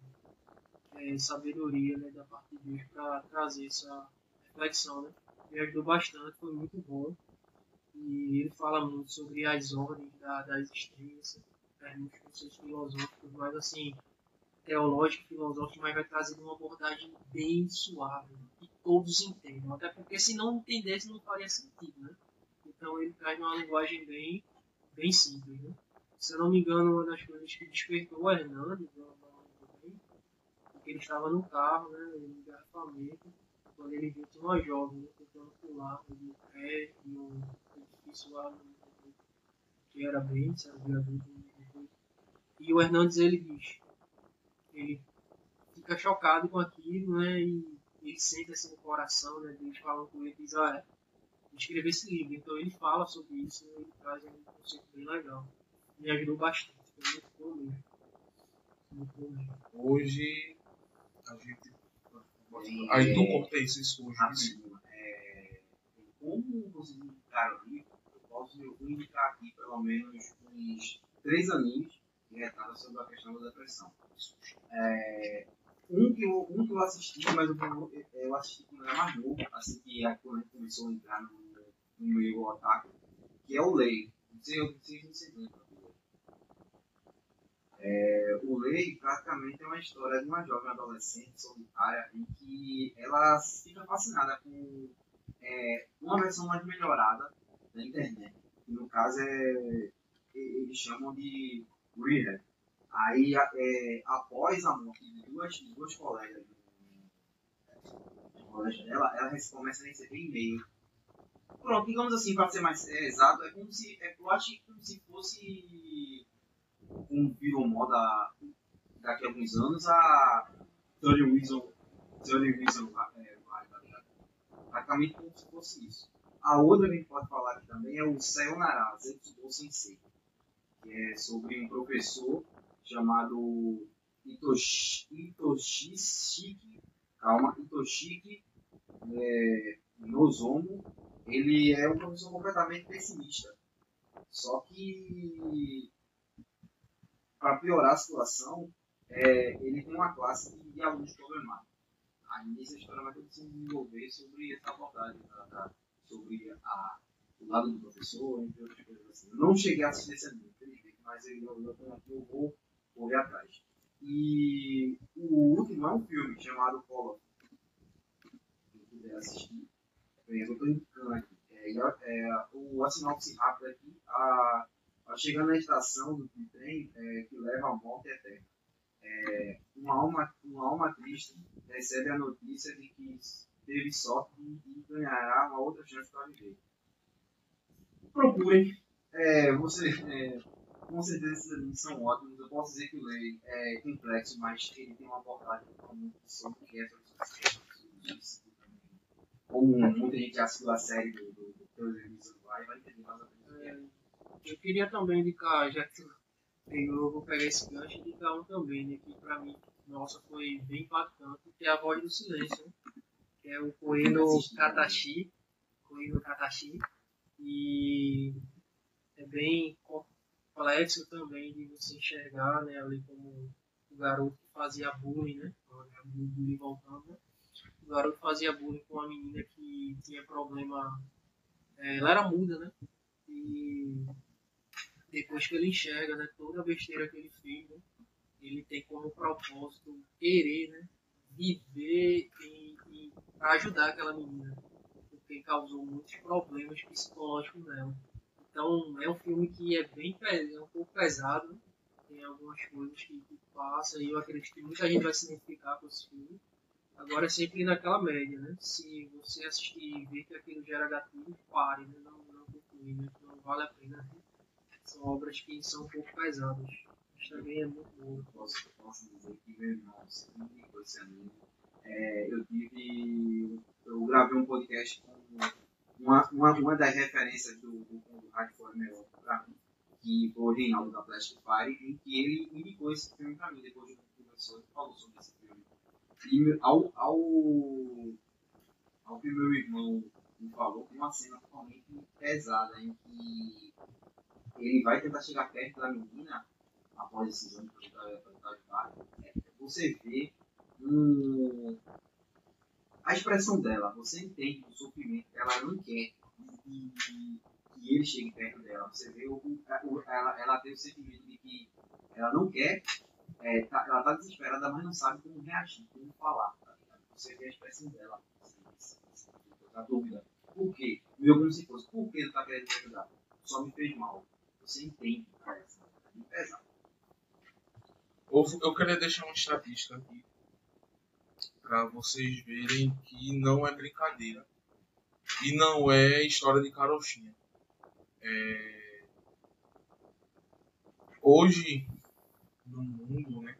é, sabedoria né, da parte de Deus para trazer essa reflexão, né? Me ajudou bastante, foi muito bom. E ele fala muito sobre as ordens da, da existência, muitos conceitos filosóficos, mas assim, teológico, filosófico, mas vai trazer uma abordagem bem suave, que todos entendam, até porque se não entendesse não faria sentido, né? Então ele traz uma linguagem bem, bem simples, né? Se eu não me engano, uma das coisas que despertou o Hernandes, porque ele estava no carro, né, em engarrafamento, quando ele viu uma jovem né, tentando pular no pé e um edifício lá no, que era bem, sabe, viaduto. E o Hernandes ele diz, ele fica chocado com aquilo, né, e ele sente assim no coração, né, Deus falando com ele, diz, ah, escrever esse livro. Então ele fala sobre isso, né, ele traz um conceito bem legal. Me ajudou bastante, foi muito bom mesmo. Muito bom mesmo. Hoje a gente. Aí tu conta isso, isso hoje. É, como vocês indicaram o livro, eu vou indicar aqui pelo menos uns três aninhos retratam sobre a questão da depressão. É, um, que eu, um que eu assisti, mas eu, eu assisti quando era mais novo, assim que quando a gente começou a entrar no, no meio otaku, que é o Lei. Não sei, eu não sei se vocês lembram. É, o Lei praticamente é uma história de uma jovem adolescente solitária em que ela fica fascinada com é, uma versão mais melhorada da internet. No caso é eles chamam de Rehab. Aí, é, após a morte de duas, de duas colegas do colégio dela, ela começa a receber e-mail. Pronto, digamos assim, para ser mais é, exato, é como se, é, eu acho como se fosse como virou moda daqui a alguns anos, a Tony Wilson, Tony Wilson é, tá praticamente como se fosse isso. A outra que a gente pode falar aqui também é o Sayonara Zetsubo Sensei, que é sobre um professor chamado Itoshi, Itoshiki, calma, Itoshiki é, Nozomo. Ele é um professor completamente pessimista. Só que para piorar a situação, é, ele tem uma classe de alunos problemáticos. Aí nessa história vai se desenvolver sobre essa abordagem, tá, tá, sobre a, o lado do professor, entre outras coisas assim. Eu não cheguei a assistir esse anime, infelizmente, mas eu, eu, eu, eu vou correr atrás. E o último é um filme chamado Color. Quem quiser assistir, eu estou indicando aqui. É, é, o, a sinopse aqui, a chegando na estação do trem é, que leva à morte eterna. É, uma, alma, uma alma triste recebe a notícia de que teve sorte e ganhará uma outra chance para viver. Procurem. É, você, é, com certeza esses animes são ótimos. Eu posso dizer que o Lei é complexo, mas ele tem uma abordagem sobre o que é Como muita gente assistiu a série do, do, do, do vai, vai entender mais ou menos que é. Eu queria também indicar, já que eu vou pegar esse gancho, indicar um também, né, que pra mim, nossa, foi bem impactante, que é a voz do silêncio, né, é o Coelho Katashi, Coelho Katashi, e é bem complexo também de você enxergar, né, ali como o garoto que fazia bullying, né, bullying voltando, né, o garoto fazia bullying com uma menina que tinha problema, é, ela era muda, né, e depois que ele enxerga né, toda a besteira que ele fez, né, ele tem como propósito querer né, viver e, e para ajudar aquela menina, porque causou muitos problemas psicológicos nela. Então é um filme que é bem é um pouco pesado, tem algumas coisas que, que passa e eu acredito que muita gente vai se identificar com esse filme. Agora é sempre naquela média, né? Se você assistir e ver que aquilo gera gatilho, pare, né? Não, não conclui, né? Não vale a pena. Né? são obras que são um pouco pesadas. Mas também é muito bom. Posso, posso dizer que meu irmão sempre com esse. É, eu tive. Eu gravei um podcast com uma, uma, uma das referências do, do, do Hardcore Melhor pra mim, que foi o Reinaldo da Plastic Fire, em que ele indicou esse filme pra mim depois de um conversou e falou sobre esse filme. E ao, ao, ao que meu irmão ele falou, tem uma cena totalmente pesada em que ele vai tentar chegar perto da menina após esse exame que ele está de barco. Você vê um, a expressão dela, você entende o sofrimento, ela não quer que, que, que ele chegue perto dela. Você vê o, o, ela, ela tem o sentimento de que ela não quer, é, tá, ela está desesperada, mas não sabe como reagir, como falar. Tá você vê a expressão dela. A dúvida. Por quê? Meu como se fosse, por que ele está querendo me ajudar? Só me fez mal. Você entende, parece. É pesado. Eu queria deixar uma estatística aqui para vocês verem que não é brincadeira e não é história de carochinha. É... Hoje no mundo, né,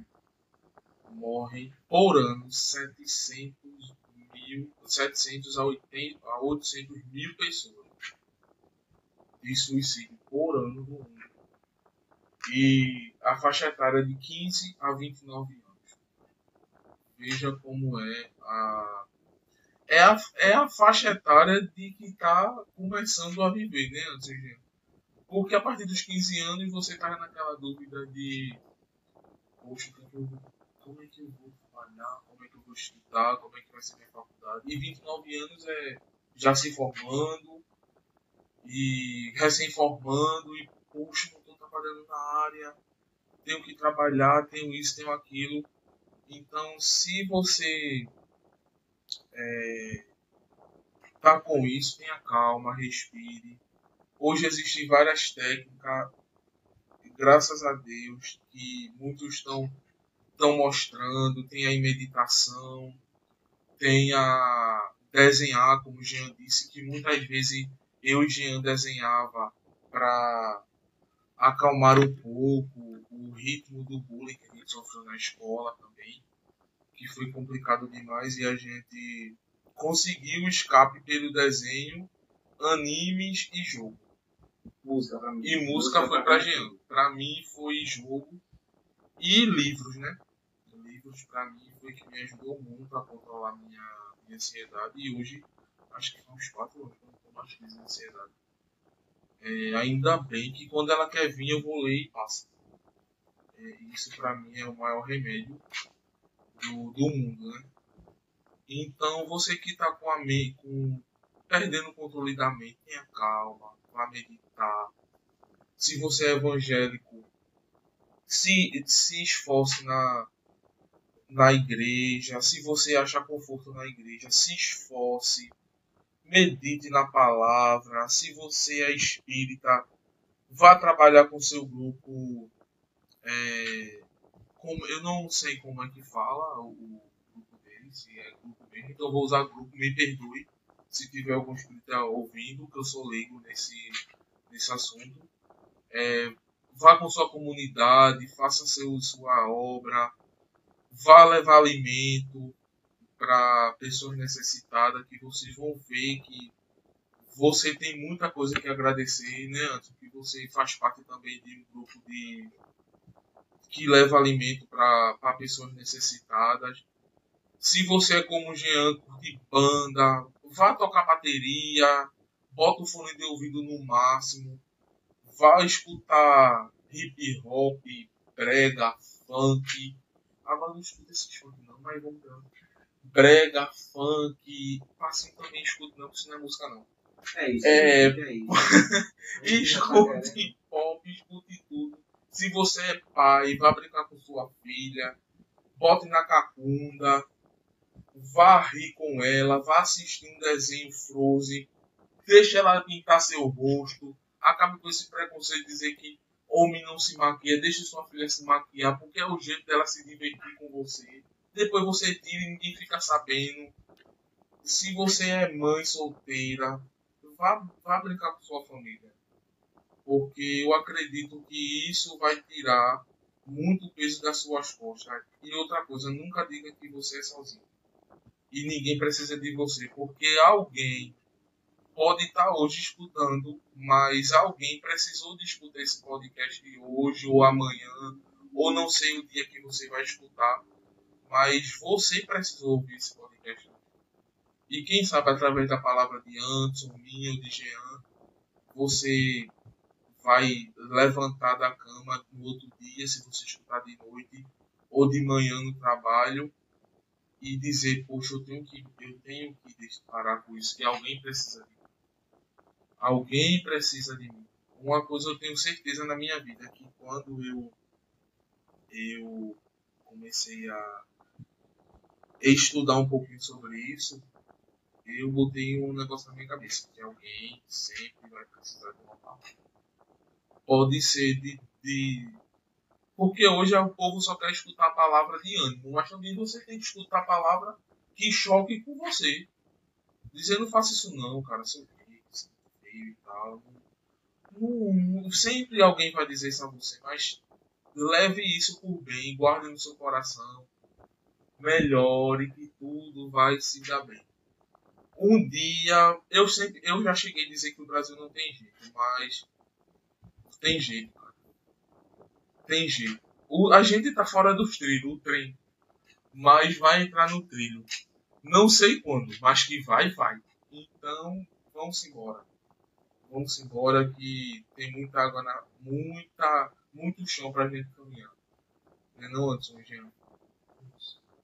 morrem por ano 700 mil, 700 a, 80, a 800 mil pessoas de suicídio por ano no mundo. E a faixa etária de 15 a 29 anos. Veja como é a. É a, é a faixa etária de que está começando a viver, né, Antes, Porque a partir dos 15 anos você está naquela dúvida de. Poxa, como é que eu vou trabalhar? Como é que eu vou estudar? Como é que vai ser minha faculdade? E 29 anos é já se formando e recém-formando e, poxa, não estou trabalhando na área, tenho que trabalhar, tenho isso, tenho aquilo. Então, se você é, tá com isso, tenha calma, respire. Hoje existem várias técnicas, graças a Deus, que muitos estão estão mostrando, tem a meditação, tem a desenhar, como o Jean disse, que muitas vezes eu e Jean desenhava para acalmar um pouco o ritmo do bullying que a gente sofreu na escola também, que foi complicado demais e a gente conseguiu escape pelo desenho, animes e jogo. Música pra mim. E música, música foi para Jean. Para mim foi jogo e livros, né? Livros para mim foi que me ajudou muito a controlar minha, minha ansiedade e hoje acho que são uns 4 anos que eu não tô mais de ansiedade. É, ainda bem que quando ela quer vir eu vou ler e passa. É, isso para mim é o maior remédio do, do mundo, né? Então você que está com a mente, com, perdendo o controle da mente, tenha calma, vá meditar. Se você é evangélico, se, se esforce na, na igreja. Se você achar conforto na igreja, se esforce medite na palavra. Se você é espírita, vá trabalhar com seu grupo. É, como, eu não sei como é que fala o, grupo dele, se é grupo mesmo, então vou usar grupo, me perdoe se tiver algum espírita ouvindo, que eu sou leigo nesse, nesse assunto. É, vá com sua comunidade, faça seu, sua obra, vá levar alimento, para pessoas necessitadas, que vocês vão ver que você tem muita coisa que agradecer, né, Antes que você faz parte também de um grupo de que leva alimento para pessoas necessitadas. Se você é como o Jean, curte banda, vá tocar bateria, bota o fone de ouvido no máximo, vá escutar hip hop, brega, funk. Agora não escuta esses funk não, mas vamos ver brega, funk, assim também escuto não, porque isso não é música não. É isso, é, é isso. escute pop, escute tudo. Se você é pai, vá brincar com sua filha, bote na cacunda, vá rir com ela, vá assistir um desenho Frozen, deixe ela pintar seu rosto, acabe com esse preconceito de dizer que homem não se maquia, deixe sua filha se maquiar, porque é o jeito dela se divertir com você depois você tira e ninguém fica sabendo. Se você é mãe solteira, vá, vá brincar com sua família. Porque eu acredito que isso vai tirar muito peso das suas costas. E outra coisa, nunca diga que você é sozinho. E ninguém precisa de você, porque alguém pode estar hoje escutando, mas alguém precisou de escutar esse podcast hoje ou amanhã, ou não sei o dia que você vai escutar mas você precisou ouvir esse podcast. E quem sabe através da palavra de Anderson, minha ou de Jean, você vai levantar da cama no outro dia, se você escutar de noite ou de manhã no trabalho, e dizer, poxa, eu tenho que, eu tenho que parar com isso, que alguém precisa de mim. Alguém precisa de mim. Uma coisa eu tenho certeza na minha vida, que quando eu, eu comecei a estudar um pouquinho sobre isso, eu botei um negócio na minha cabeça, que alguém sempre vai precisar de uma palavra pode ser de, de. Porque hoje o povo só quer escutar a palavra de ânimo, mas também você tem que escutar a palavra que choque com você. Dizendo, não faça isso não, cara, seu feio, seu e tal. Não, não, sempre alguém vai dizer isso a você, mas leve isso por bem, guarde no seu coração, melhore, que tudo vai se dar bem. Um dia, eu sempre, eu já cheguei a dizer que o Brasil não tem jeito, mas tem jeito, cara. Tem jeito. O, a gente tá fora dos trilhos, o trem. Mas vai entrar no trilho. Não sei quando, mas que vai, vai. Então, vamos embora. Vamos embora que tem muita água na. muita. muito chão pra gente caminhar. Não é não, Anderson, Jean?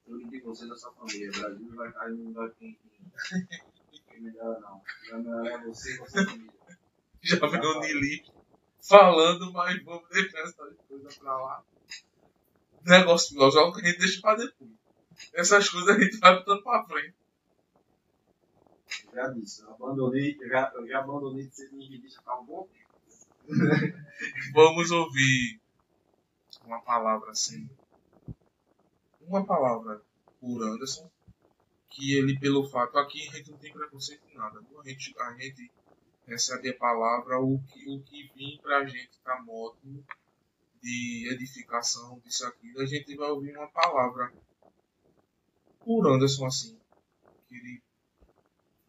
Tudo de você da sua família. O Brasil vai cair num lugar que. melhor não. Melhor é você e sua família. Já o Nili falando, mas vamos deixar essas coisas pra lá. Negócio filosófico a gente deixa pra depois. Essas coisas a gente vai botando pra frente. Já disse, eu abandonei, eu já, eu já abandonei de ser niilista há um bom tempo. Vamos ouvir uma palavra assim. Uma palavra por Anderson. Que ele, pelo fato, aqui a gente não tem preconceito em nada. A gente, a gente recebe a palavra o que, o que vem para a gente tá modo de edificação disso aqui. A gente vai ouvir uma palavra por Anderson assim. Que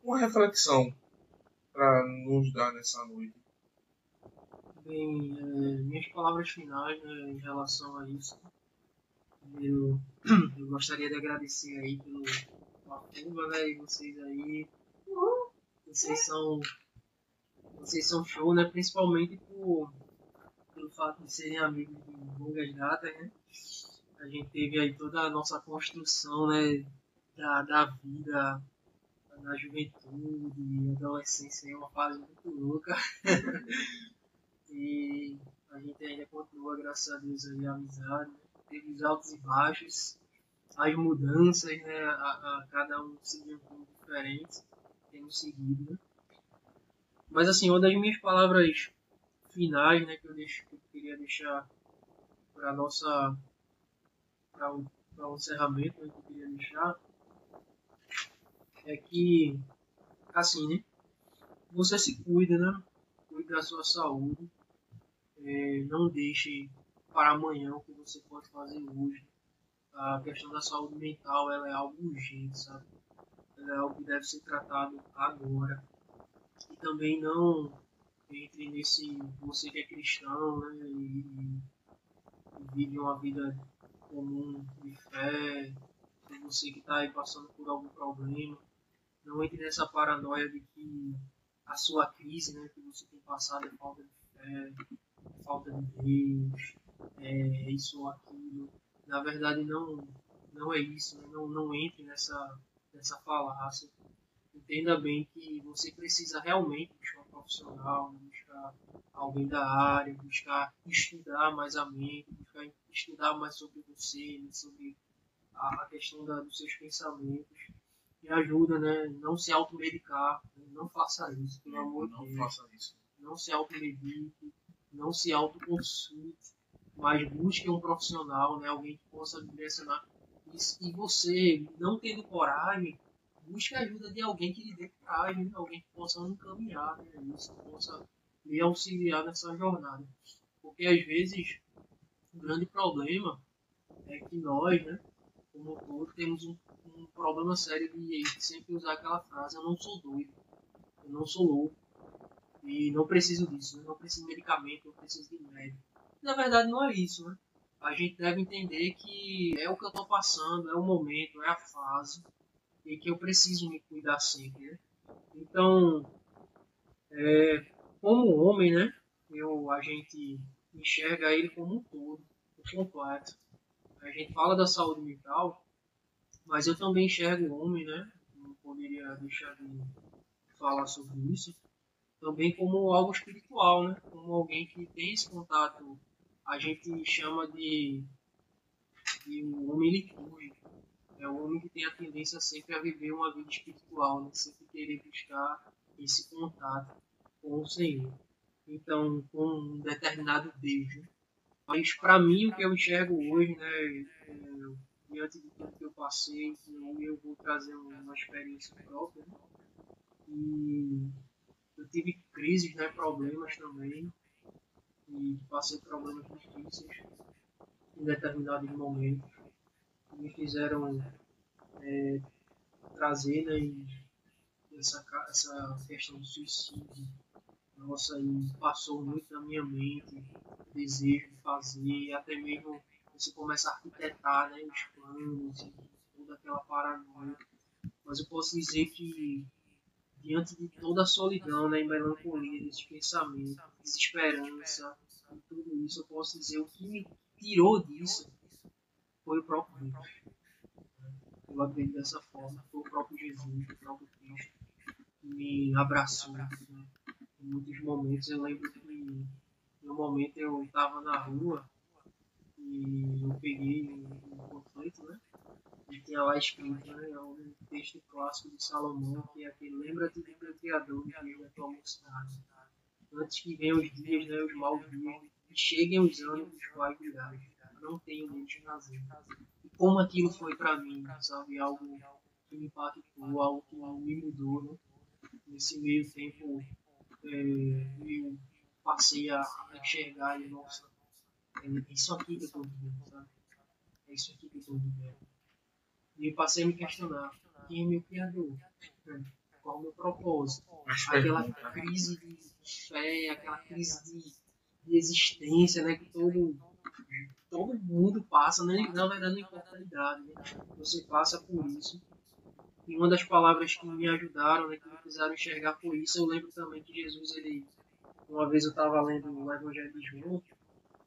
uma reflexão para nos dar nessa noite. Bem, é, minhas palavras finais né, em relação a isso. Eu, eu gostaria de agradecer aí pelo apoio, né, e vocês aí. Vocês são vocês são show, né? Principalmente por, pelo fato de serem amigos de longas datas, né? A gente teve aí toda a nossa construção, né? Da, da vida, da juventude, adolescência, é uma fase muito louca. e a gente ainda continua, graças a Deus, aí, a amizade. Né? Teve os altos e baixos, as mudanças, né? A, a cada um seguiu um pouco diferente, temos seguido, né? Mas assim, uma das minhas palavras finais, né, que eu, deixo, que eu queria deixar para nossa para o, para o encerramento, né, que eu queria deixar é que assim, né, você se cuida, né, cuide da sua saúde, é, não deixe para amanhã o que você pode fazer hoje. A questão da saúde mental ela é algo urgente, sabe? Ela é algo que deve ser tratado agora e também não entre nesse você que é cristão né, e, e vive uma vida comum de fé, você que está aí passando por algum problema, não entre nessa paranoia de que a sua crise né, que você tem passado é falta de fé, é falta de Deus, é isso ou aquilo. Na verdade não, não é isso, né? não, não entre nessa, nessa falácia entenda bem que você precisa realmente buscar um profissional, buscar alguém da área, buscar estudar mais a mente, buscar estudar mais sobre você, né, sobre a, questão da, dos seus pensamentos. E ajuda, né? Não se automedicar, né, não faça isso, pelo amor de Deus. Não faça isso. Não se automedique, não se autoconsulte, mas busque um profissional, né? Alguém que possa direcionar. E, e você, não tendo coragem, busque a ajuda de alguém que lhe dê coragem, alguém que possa encaminhar né, isso, que possa lhe auxiliar nessa jornada. Porque às vezes o grande problema é que nós, né, como todo, temos um, um problema sério de sempre usar aquela frase: eu não sou doido, eu não sou louco, e não preciso disso, né, não preciso de medicamento, não preciso de médico. Na verdade, não é isso, né? A gente deve entender que é o que eu estou passando, é o momento, é a fase e que eu preciso me cuidar sempre, né? Então, é, como homem, né? Eu, a gente enxerga ele como um todo, um completo. A gente fala da saúde mental, mas eu também enxergo o homem, né? Não poderia deixar de falar sobre isso. Também como algo espiritual, né? Como alguém que tem esse contato, a gente chama de, de um homem litúrgico. É um homem que tem a tendência sempre a viver uma vida espiritual, né? sempre querer buscar esse contato com o Senhor. Então, com um determinado Deus. Né? Mas para mim, o que eu enxergo hoje, né, é, diante de tudo que eu passei, eu vou trazer uma experiência própria. Né? E eu tive crises, né, problemas também. E passei problemas difíceis em determinados momentos. Que me fizeram é, trazer né, essa, essa questão do suicídio. Nossa, e passou muito na minha mente o desejo de fazer, até mesmo você começa a arquitetar né, os planos e toda aquela paranoia. Mas eu posso dizer que, diante de toda a solidão né, e melancolia desses pensamentos, desesperança e tudo isso, eu posso dizer o que me tirou disso foi o próprio Deus. Eu acredito dessa forma, foi o próprio Jesus, o próprio Cristo, que me abraçou. Né? Em muitos momentos eu lembro que no momento eu estava na rua e eu peguei um, um né? E tinha lá escrito, né? É um texto clássico de Salomão, que é aquele lembra-te teu Criador no dia da tua mocidade. Antes que venham os dias, né, os maus dias, e cheguem os anos dos quais virás. Não tenho medo prazer. E como aquilo foi para mim, sabe? Algo que me impactou, algo que me mudou, né? Nesse meio tempo, é, eu passei a enxergar e, nossa, é isso aqui que eu estou vivendo, sabe? É isso aqui que eu estou vivendo. E eu passei a me questionar: quem é meu criador? Qual é o meu propósito? Aquela crise de fé, aquela crise de, de existência, né? Que todo, todo mundo passa, né? na verdade não importa a idade, né? Você passa por isso. E uma das palavras que me ajudaram, né, que me fizeram enxergar foi isso. Eu lembro também que Jesus, ele, uma vez eu estava lendo o Evangelho de João,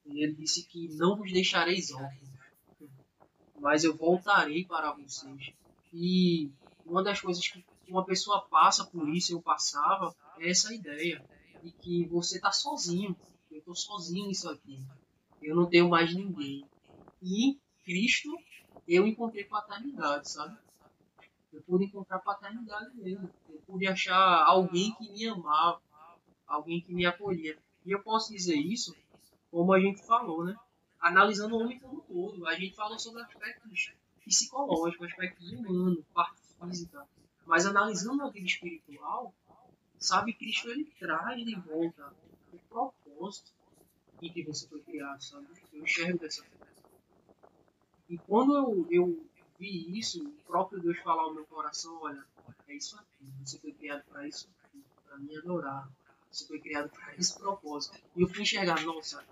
e ele disse que não vos deixareis órfãos, mas eu voltarei para vocês. E uma das coisas que uma pessoa passa por isso, eu passava, é essa ideia de que você está sozinho. Eu estou sozinho nisso aqui. Eu não tenho mais ninguém. E Cristo eu encontrei paternidade, sabe? Eu pude encontrar paternidade mesmo. Eu pude achar alguém que me amava, alguém que me acolhia. E eu posso dizer isso como a gente falou, né? Analisando o homem como todo. A gente falou sobre aspectos psicológicos, aspectos humanos, parte física. Mas analisando a vida espiritual, sabe, Cristo ele traz de volta o propósito em que você foi criado, sabe? Eu enxergo dessa forma. E quando eu, eu vi isso, o próprio Deus falar ao meu coração, olha, é isso aqui, você foi criado para isso para me adorar. Você foi criado para esse propósito. E eu fui enxergar, nossa,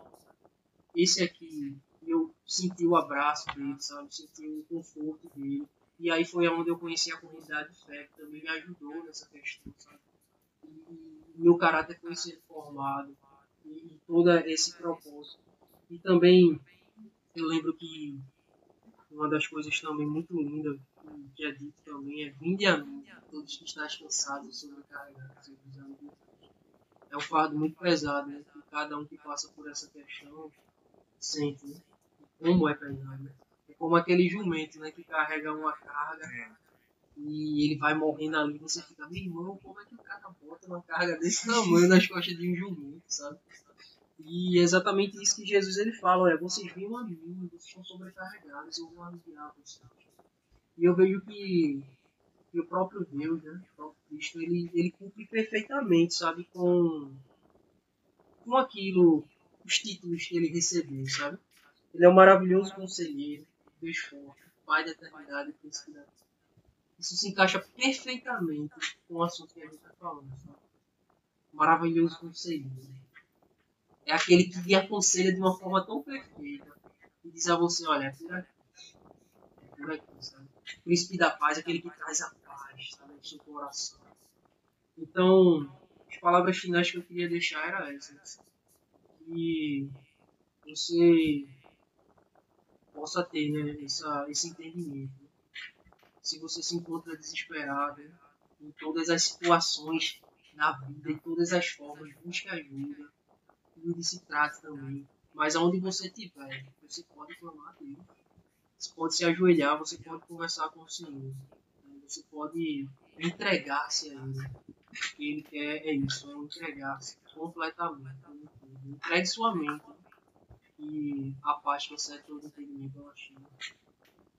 esse aqui, eu senti o abraço dele, sabe? Senti o conforto dele. E aí foi onde eu conheci a comunidade de fé, que também me ajudou nessa questão, sabe? E meu caráter foi sendo formado, e todo esse propósito. E também, eu lembro que uma das coisas também muito lindas que é dito também é vinde a mim, todos que estão cansados, sobrecarregados, é um fardo muito pesado, né? Cada um que passa por essa questão sente, né? Como é pesado, né? É como aquele jumento, né? Que carrega uma carga é. e ele vai morrendo ali, você fica, meu irmão, como é que o cara bota uma carga desse tamanho nas costas de um jumento, sabe? E é exatamente isso que Jesus ele fala, é, vocês viram a mim, vocês estão sobrecarregados, eu vou aliviar vocês. E eu vejo que, que o próprio Deus, né, o próprio Cristo, ele, ele cumpre perfeitamente, sabe, com, com aquilo, os títulos que ele recebeu, sabe? Ele é um maravilhoso conselheiro, Deus forte, Pai da eternidade e príncipe da Isso se encaixa perfeitamente com o assunto que a gente está falando, sabe? Maravilhoso conselheiro. É aquele que lhe aconselha de uma forma tão perfeita e diz a você, olha, é por aqui. É por aqui, sabe? príncipe da paz, aquele que traz a paz tá, no seu coração. Então, as palavras finais que eu queria deixar eram essas. Que você possa ter né, essa, esse entendimento. Se você se encontra desesperado em todas as situações da vida, em todas as formas, busque ajuda. Cuide se trate também. Mas aonde você estiver, você pode clamar a Deus. Você pode se ajoelhar, você pode conversar com o Senhor. Você pode entregar-se a Ele. Que Ele quer é isso, é entregar-se completamente. Entregue sua mente e a paz que excede todo entendimento ela chega.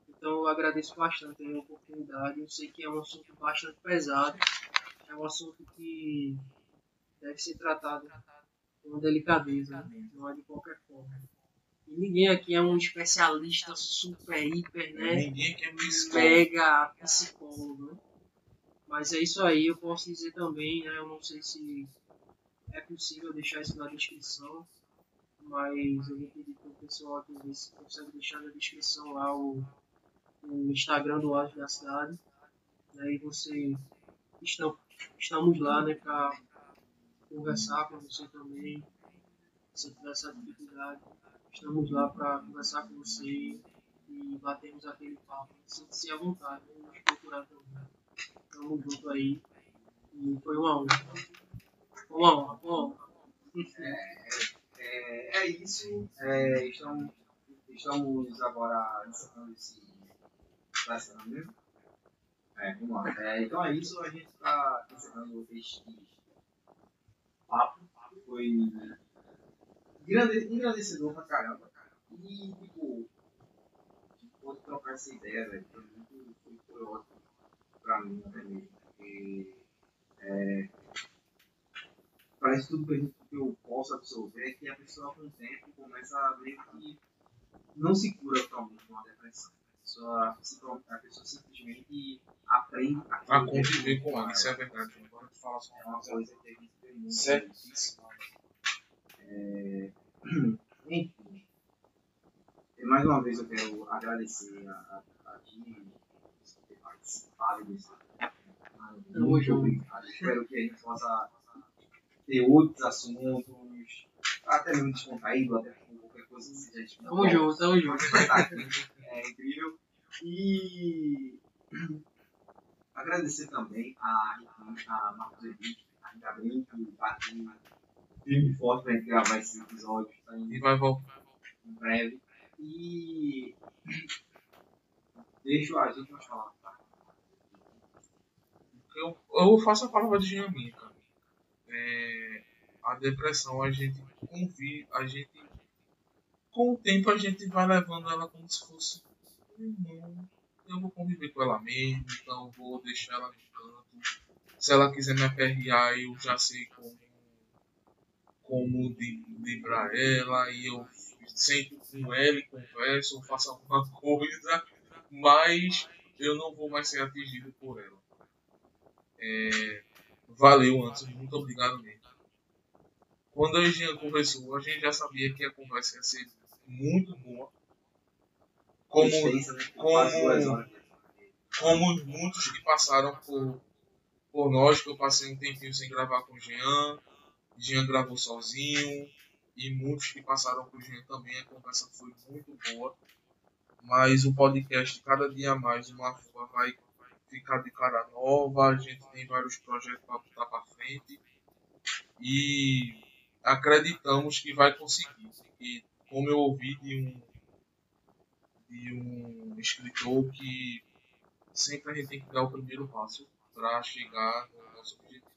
Então eu agradeço bastante a oportunidade. Eu sei que é um assunto bastante pesado, é um assunto que deve ser tratado com delicadeza, né? não é de qualquer forma. E ninguém aqui é um especialista super, hiper, né? Ninguém aqui é. Mega psicólogo. Né? Mas é isso aí, eu posso dizer também, né? Eu não sei se é possível deixar isso na descrição, mas eu vou pedir para o pessoal aqui ver se consegue deixar na descrição lá o, o Instagram do Audio da Cidade. Aí você estão, estamos lá né, para conversar com você também. Se tiver essa dificuldade, estamos lá para conversar com você e batermos aquele papo. Sinta-se à vontade, nos procurar também. Tamo junto aí. E foi uma honra. Uma honra, uma honra. É, é isso. É, estamos, estamos agora encerrando esse relacionamento. É, vamos lá. É, então é isso. A gente está encerrando este papo. Foi grande, engrandecedor pra caramba. E, tipo, pode trocar essa ideia, velho. Foi muito foi ótimo pra mim, até mesmo. Porque é, parece tudo que eu posso absorver que a pessoa com o tempo começa a ver que não se cura totalmente com a depressão. A pessoa, a pessoa simplesmente aprende a A conviver com ela, isso é verdade. Agora tu fala só É uma coisa. que a gente tem muito. Certíssimo. É, Enfim. E mais uma vez eu quero agradecer a, a, a ti por ter participado desse. Muito obrigado. Espero que a gente possa ter outros assuntos, até mesmo descontraído, até com qualquer coisa que seja disponível. Tamo junto, tamo junto. Aqui. É incrível. E agradecer também a, a Marcos Edith, ainda bem que aqui firme e forte para gente gravar esse episódio, está E em vai voltar. breve. E deixo as últimas palavras. tá? Eu, eu faço a palavra de cara. É, a depressão, a gente convive, a gente. Com o tempo a gente vai levando ela como se fosse. Não, eu vou conviver com ela mesmo, então vou deixar ela no canto. Se ela quiser me aperrear, eu já sei como. Como li- livrar ela, e eu sento com ela e converso, faço alguma coisa, mas eu não vou mais ser atingido por ela. É, valeu, Anderson. Muito obrigado mesmo. Quando a Jean conversou, a gente já sabia que a conversa ia ser muito boa. Como, né? como- como muitos que passaram por, por nós, que eu passei um tempinho sem gravar com o Jean. Jean gravou sozinho. E muitos que passaram com o Jean também, a conversa foi muito boa. Mas o podcast, cada dia mais, uma rua vai ficar de cara nova. A gente tem vários projetos para botar para frente. E acreditamos que vai conseguir. E como eu ouvi de um, de um escritor que sempre a gente tem que dar o primeiro passo para chegar no nosso objetivo.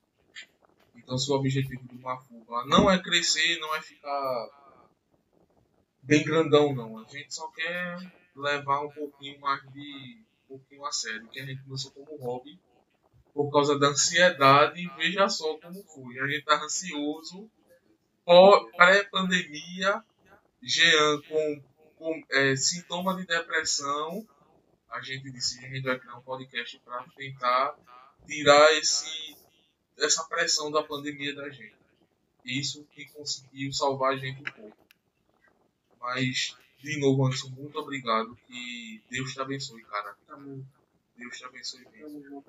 Então, se o objetivo de uma fuga não é crescer, não é ficar bem grandão, não. A gente só quer levar um pouquinho mais de pouquinho a sério, que a gente começou como hobby por causa da ansiedade. Veja só como foi. A gente tá ansioso, pré-pandemia, Jean com, com é, sintoma de depressão. A gente disse que a gente vai criar um podcast para tentar tirar esse, essa pressão da pandemia da gente. Isso que conseguiu salvar a gente um pouco. Mas, de novo, Anderson, muito obrigado. Que Deus te abençoe, cara. Deus te abençoe mesmo.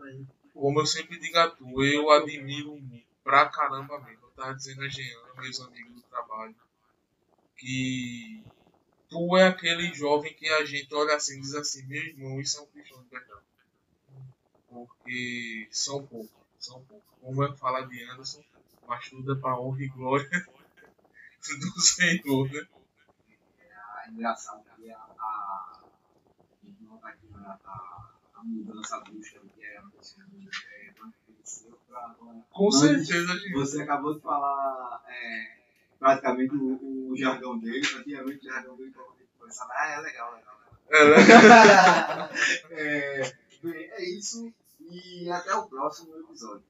Como eu sempre digo a tu, eu admiro pra caramba mesmo. Eu tava dizendo a Jean, meus amigos do trabalho, que tu é aquele jovem que a gente olha assim e diz assim, meu irmão, isso é um cristão de verdade. Porque são poucos, são poucos. Como eu falo de Anderson, mas tudo é pra honra e glória do Senhor, né? É engraçado que a, a, a gente nota aqui a, a, a mudança brusca que é acontecendo é, aconteceu pra agora. Com certeza, gente. Você acabou de falar é, praticamente o, o jargão dele, praticamente o jargão dele começava, ah, é legal, legal. legal. É, né? é, bem, é isso e até o próximo episódio.